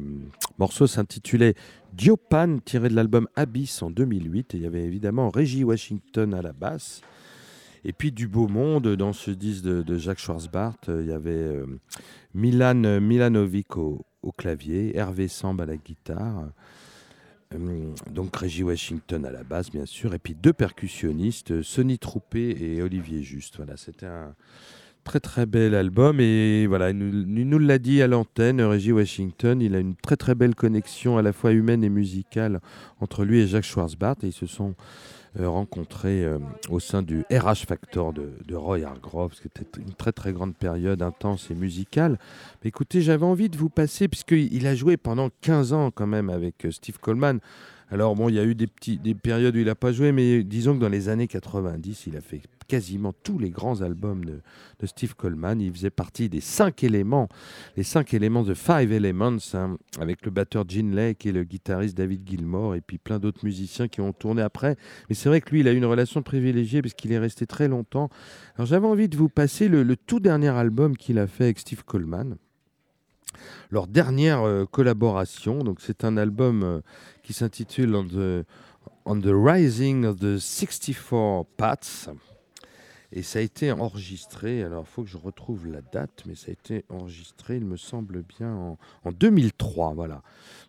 morceau s'intitulait Diopan, tiré de l'album Abyss en 2008. Et il y avait évidemment Reggie Washington à la basse. Et puis du beau monde dans ce disque de, Jacques Schwartzbach. euh, Il y avait euh, Milan Milanovic au, clavier, Hervé Samb à la guitare. euh, donc Reggie Washington à la basse, bien sûr. Et puis deux percussionnistes, Sonny Troupé et Olivier Juste. Voilà, c'était un très très bel album et voilà, il nous, nous l'a dit à l'antenne, Reggie Washington, il a une très très belle connexion à la fois humaine et musicale entre lui et Jacques Schwarzbart et ils se sont euh, rencontrés euh, au sein du RH Factor de, Roy Hargrove, ce qui était une très très grande période intense et musicale. Mais écoutez, j'avais envie de vous passer, puisqu'il il a joué pendant 15 ans quand même avec euh, Steve Coleman. Alors bon, il y a eu des, des périodes où il n'a pas joué, mais disons que dans les années 90, il a fait quasiment tous les grands albums de, Steve Coleman. Il faisait partie des cinq éléments, les cinq éléments de Five Elements, hein, avec le batteur Gene Lake et le guitariste David Gilmour, et puis plein d'autres musiciens qui ont tourné après. Mais c'est vrai que lui, il a eu une relation privilégiée parce qu'il est resté très longtemps. Alors j'avais envie de vous passer le tout dernier album qu'il a fait avec Steve Coleman. Leur dernière euh, collaboration, donc c'est un album euh, qui s'intitule On the, On the Rising of the 64 Pats. Et ça a été enregistré, alors il faut que je retrouve la date, mais ça a été enregistré, il me semble bien, en, en 2003. Voilà.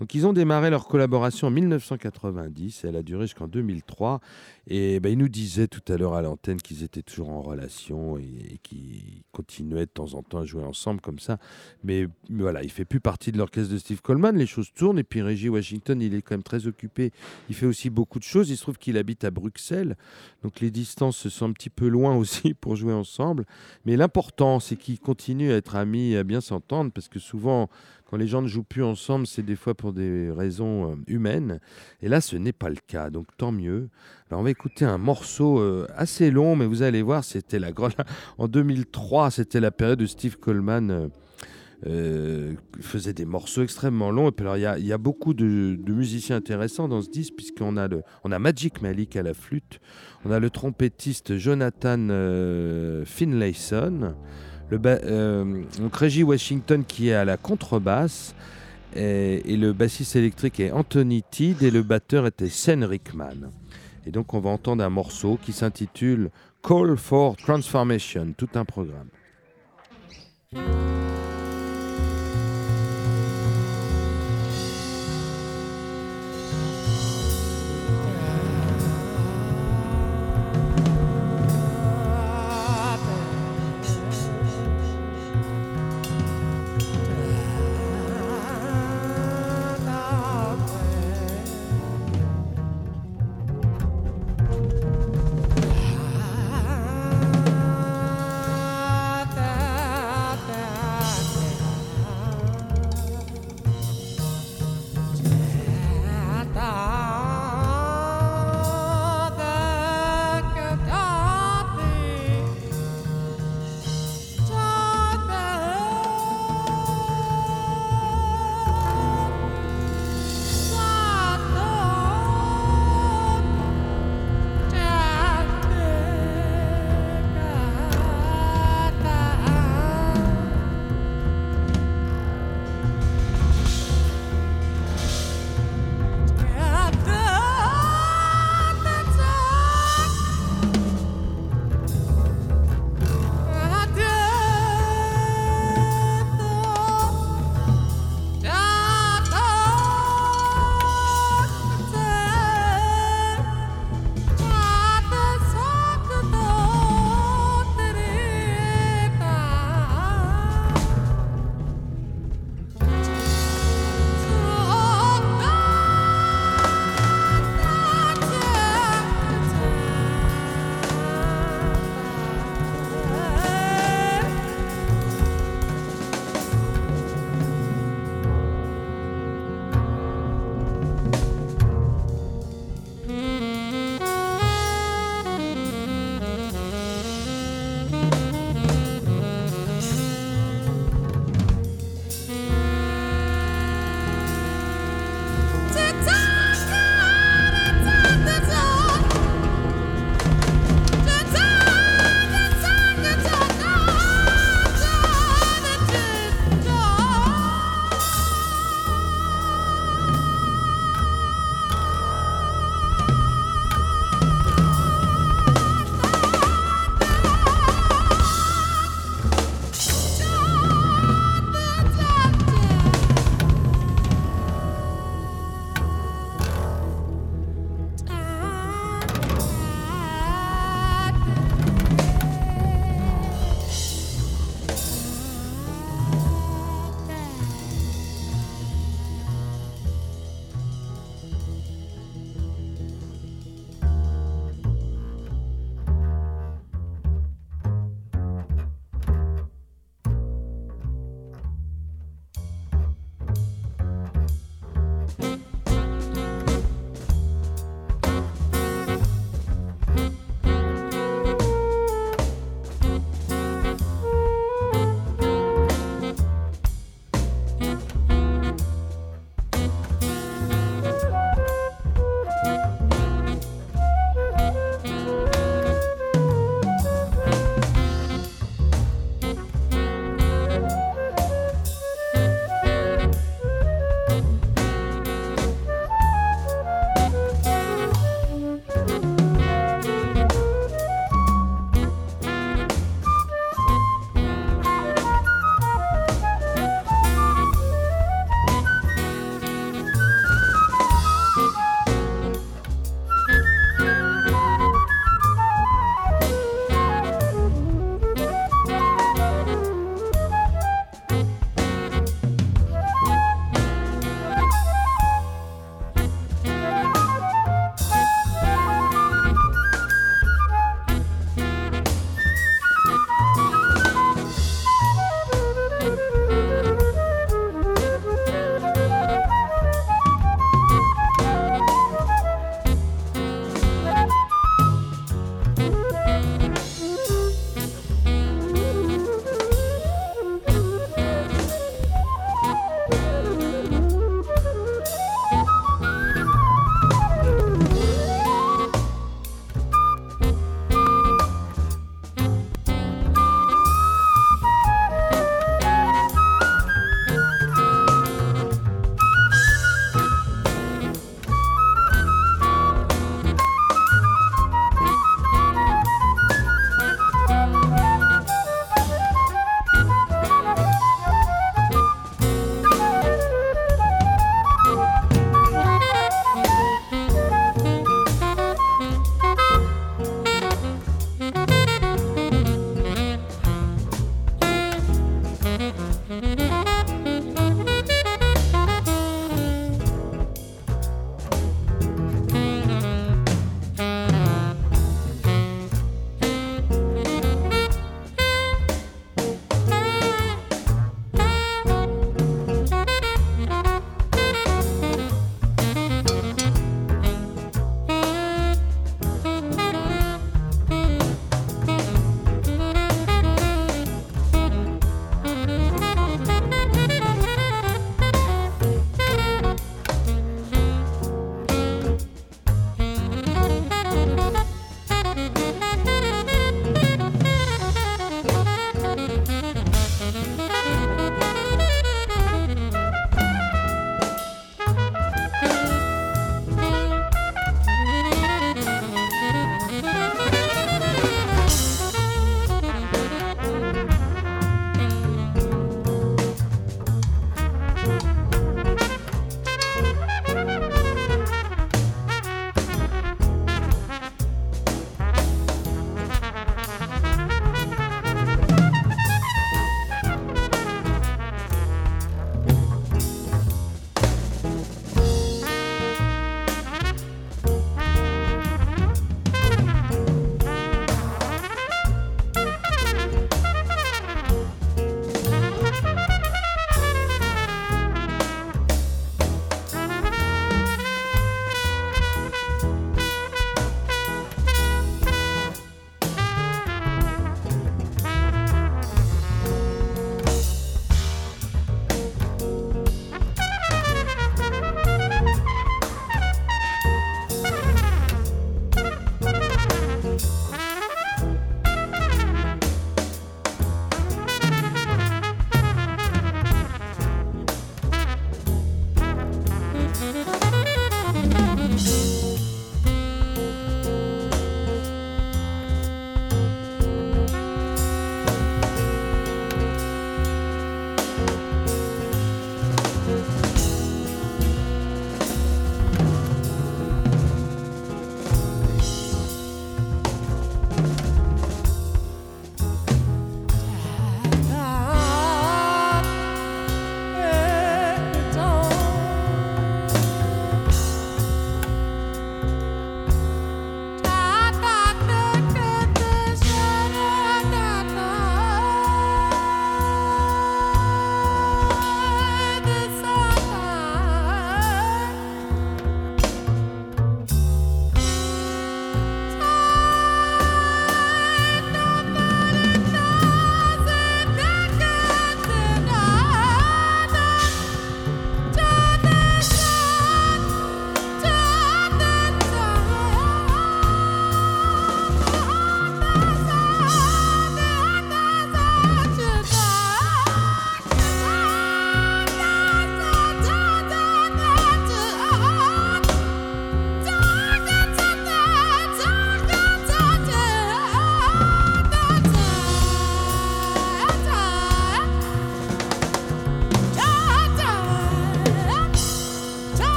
Donc ils ont démarré leur collaboration en 1990, et elle a duré jusqu'en 2003. Et ben, ils nous disaient tout à l'heure à l'antenne qu'ils étaient toujours en relation et, et qu'ils continuaient de temps en temps à jouer ensemble comme ça. Mais, voilà, il fait plus partie de l'orchestre de Steve Coleman, les choses tournent, et puis Reggie Washington, il est quand même très occupé, il fait aussi beaucoup de choses, il se trouve qu'il habite à Bruxelles, donc les distances se sont un petit peu loin aussi pour jouer ensemble. Mais l'important, c'est qu'ils continuent à être amis, à bien s'entendre, parce que souvent, quand les gens ne jouent plus ensemble, c'est des fois pour des raisons euh, humaines. Et là, ce n'est pas le cas, donc tant mieux. Alors, on va écouter un morceau euh, assez long, mais vous allez voir, c'était la grande. En 2003, c'était la période où Steve Coleman. euh, faisait des morceaux extrêmement longs. Et puis alors, il y a, beaucoup de, musiciens intéressants dans ce disque, puisqu'on a, le, on a Magic Malik à la flûte, on a le trompettiste Jonathan Finlayson, le euh, donc Reggie Washington qui est à la contrebasse, et, et le bassiste électrique est Anthony Tidd, et le batteur était Sen Rickman. Et donc on va entendre un morceau qui s'intitule Call for Transformation, tout un programme.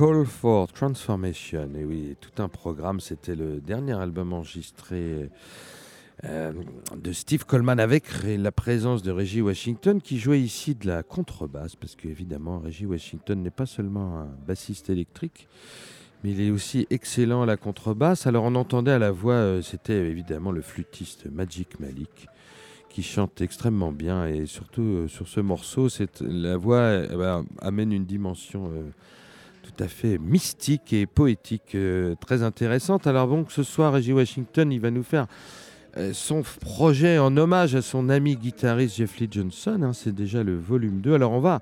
Call for Transformation. Et oui, tout un programme. C'était le dernier album enregistré euh, de Steve Coleman avec la présence de Reggie Washington qui jouait ici de la contrebasse parce qu'évidemment Reggie Washington n'est pas seulement un bassiste électrique mais il est aussi excellent à la contrebasse. Alors on entendait à la voix, euh, c'était évidemment le flûtiste Magic Malik qui chante extrêmement bien et surtout euh, sur ce morceau, la voix amène une dimension à fait mystique et poétique euh, très intéressante. Alors bon, ce soir, Reggie Washington, il va nous faire euh, son projet en hommage à son ami guitariste Jeff Lee Johnson. hein, c'est déjà le volume 2. Alors on va,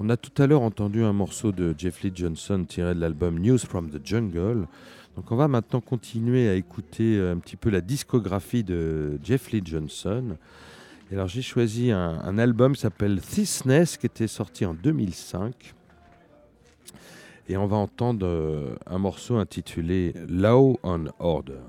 on a tout à l'heure entendu un morceau de Jeff Lee Johnson tiré de l'album News from the Jungle. Donc on va maintenant continuer à écouter euh, un petit peu la discographie de Jeff Lee Johnson. Et alors j'ai choisi un, un album qui s'appelle Thisness qui était sorti en 2005. Et on va entendre euh, un morceau intitulé Law on Order.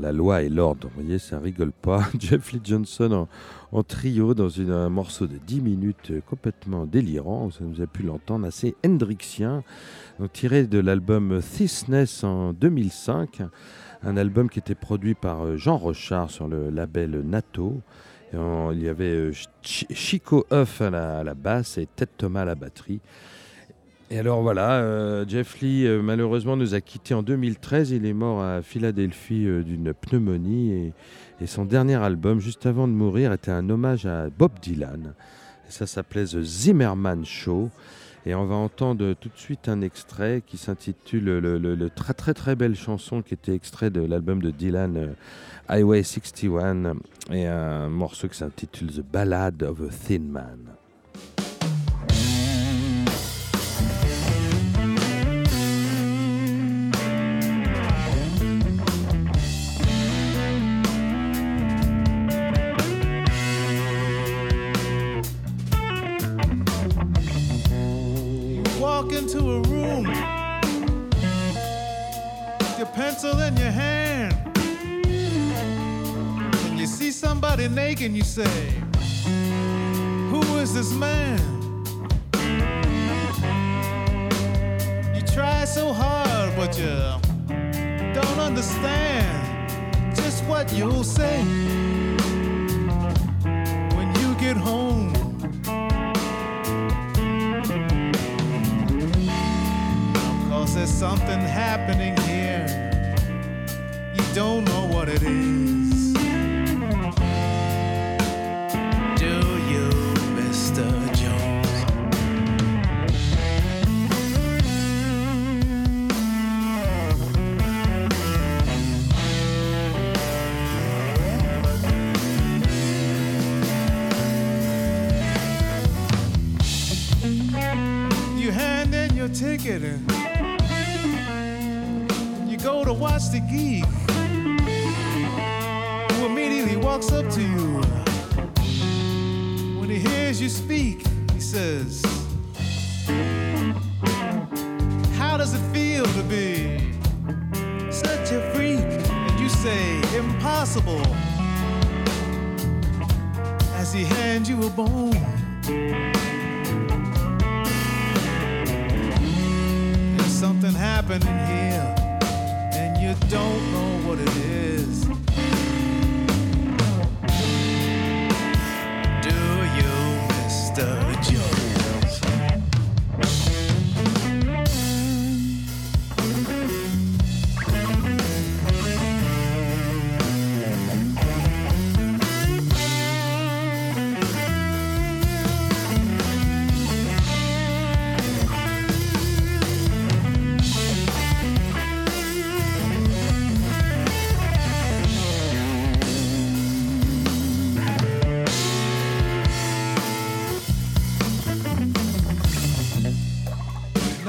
La loi et l'ordre. Vous voyez, ça rigole pas. Jeff Lee Johnson en, trio dans un morceau de 10 minutes euh, complètement délirant. Ça nous a pu l'entendre, assez hendrixien, tiré de l'album Thisness en 2005. Un album qui était produit par euh, Jean Rochard sur le label NATO. Il y avait euh, Ch- Chico Huff à la, à la basse et Ted Thomas à la batterie. Et alors voilà, euh, Jeff Lee euh, malheureusement nous a quittés en 2013. Il est mort à Philadelphie euh, d'une pneumonie et, son dernier album, juste avant de mourir, était un hommage à Bob Dylan. Ça s'appelait The Zimmerman Show. Et on va entendre tout de suite un extrait qui s'intitule le, très très très belle chanson qui était extrait de l'album de Dylan Highway 61 et un morceau qui s'intitule The Ballad of a Thin Man. Somebody naked, you say, Who is this man? You try so hard, but you don't understand just what you'll say when you get home. Cause there's something happening here. You don't know what it is.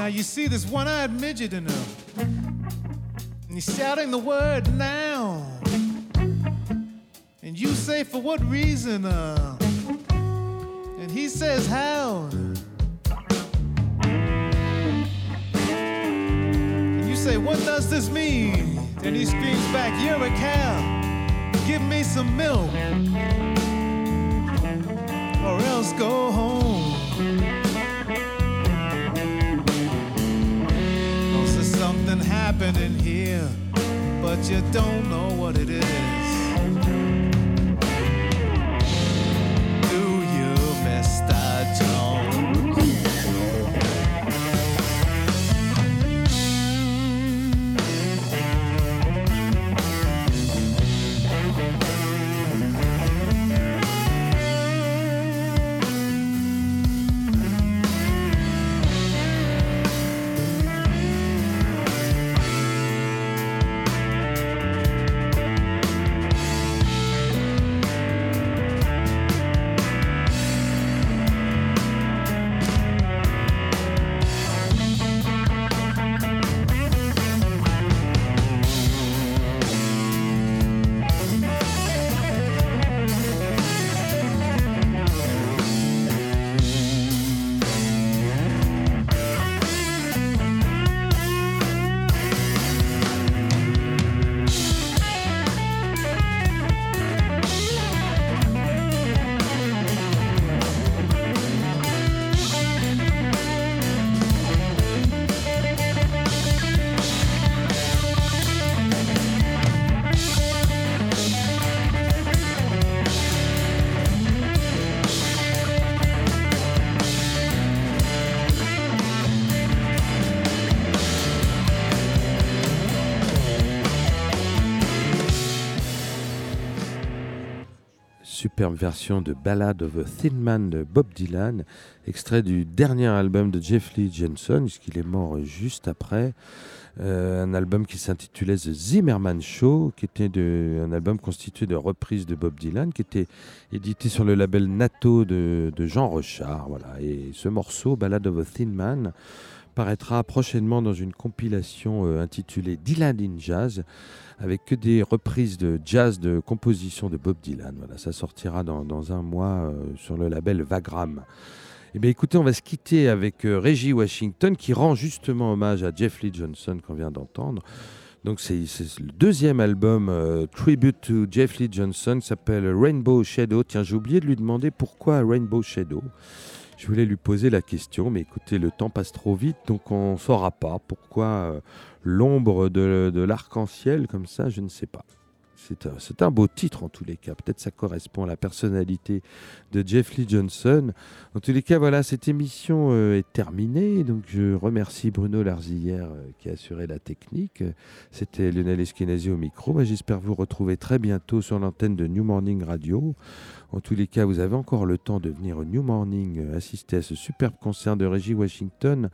Now you see this one-eyed midget in him. And he's shouting the word now. And you say, for what reason? Uh, and he says, how? And you say, what does this mean? And he screams back, you're a cow. Happening here, but you don't know what it is. Version de Ballad of a Thin Man de Bob Dylan, extrait du dernier album de Jeff Lee Johnson, puisqu'il est mort juste après. Euh, un album qui s'intitulait The Zimmerman Show, qui était un album constitué de reprises de Bob Dylan, qui était édité sur le label Nato de, de Jean Rochard. Voilà. Et ce morceau, Ballad of a Thin Man, paraîtra prochainement dans une compilation euh, intitulée Dylan in Jazz, avec que des reprises de jazz de composition de Bob Dylan. Voilà, ça sortira dans, un mois euh, sur le label Vagram. Eh bien, écoutez, on va se quitter avec euh, Reggie Washington qui rend justement hommage à Jeff Lee Johnson qu'on vient d'entendre. Donc, c'est le deuxième album euh, Tribute to Jeff Lee Johnson s'appelle Rainbow Shadow. Tiens, j'ai oublié de lui demander pourquoi Rainbow Shadow. Je voulais lui poser la question, mais écoutez, le temps passe trop vite, donc on ne saura pas pourquoi l'ombre de, l'arc-en-ciel comme ça, je ne sais pas. C'est un, beau titre en tous les cas. Peut-être ça correspond à la personnalité de Jeff Lee Johnson. En tous les cas, voilà, cette émission euh, est terminée. Donc je remercie Bruno Larzillière euh, qui a assuré la technique. C'était Lionel Eskenazi au micro. J'espère vous retrouver très bientôt sur l'antenne de New Morning Radio. En tous les cas, vous avez encore le temps de venir au New Morning euh, assister à ce superbe concert de Reggie Washington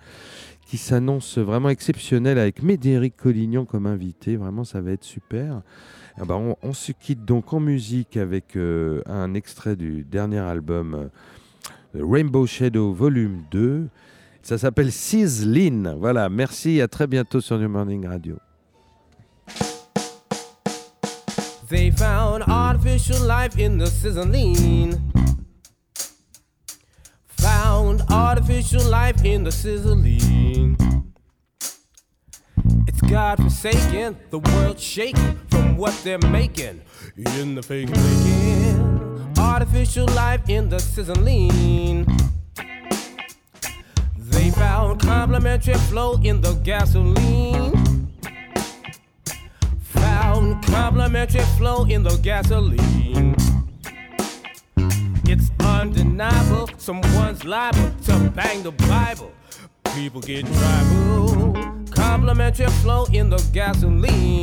qui s'annonce vraiment exceptionnel avec Médéric Collignon comme invité. Vraiment, ça va être super. Ah bah, on, se quitte donc en musique avec euh, un extrait du dernier album euh, Rainbow Shadow Volume 2. Ça s'appelle Sizzlin. Voilà, merci, à très bientôt sur New Morning Radio. They found artificial life in the sizzling. Found artificial life in the sizzling. It's God forsaken, the world shaking from what they're making in the fake making. Artificial life in the sizzling. They found complementary flow in the gasoline. Found complementary flow in the gasoline. It's undeniable, someone's liable to bang the Bible. People get tribal. Complimentary flow in the gasoline.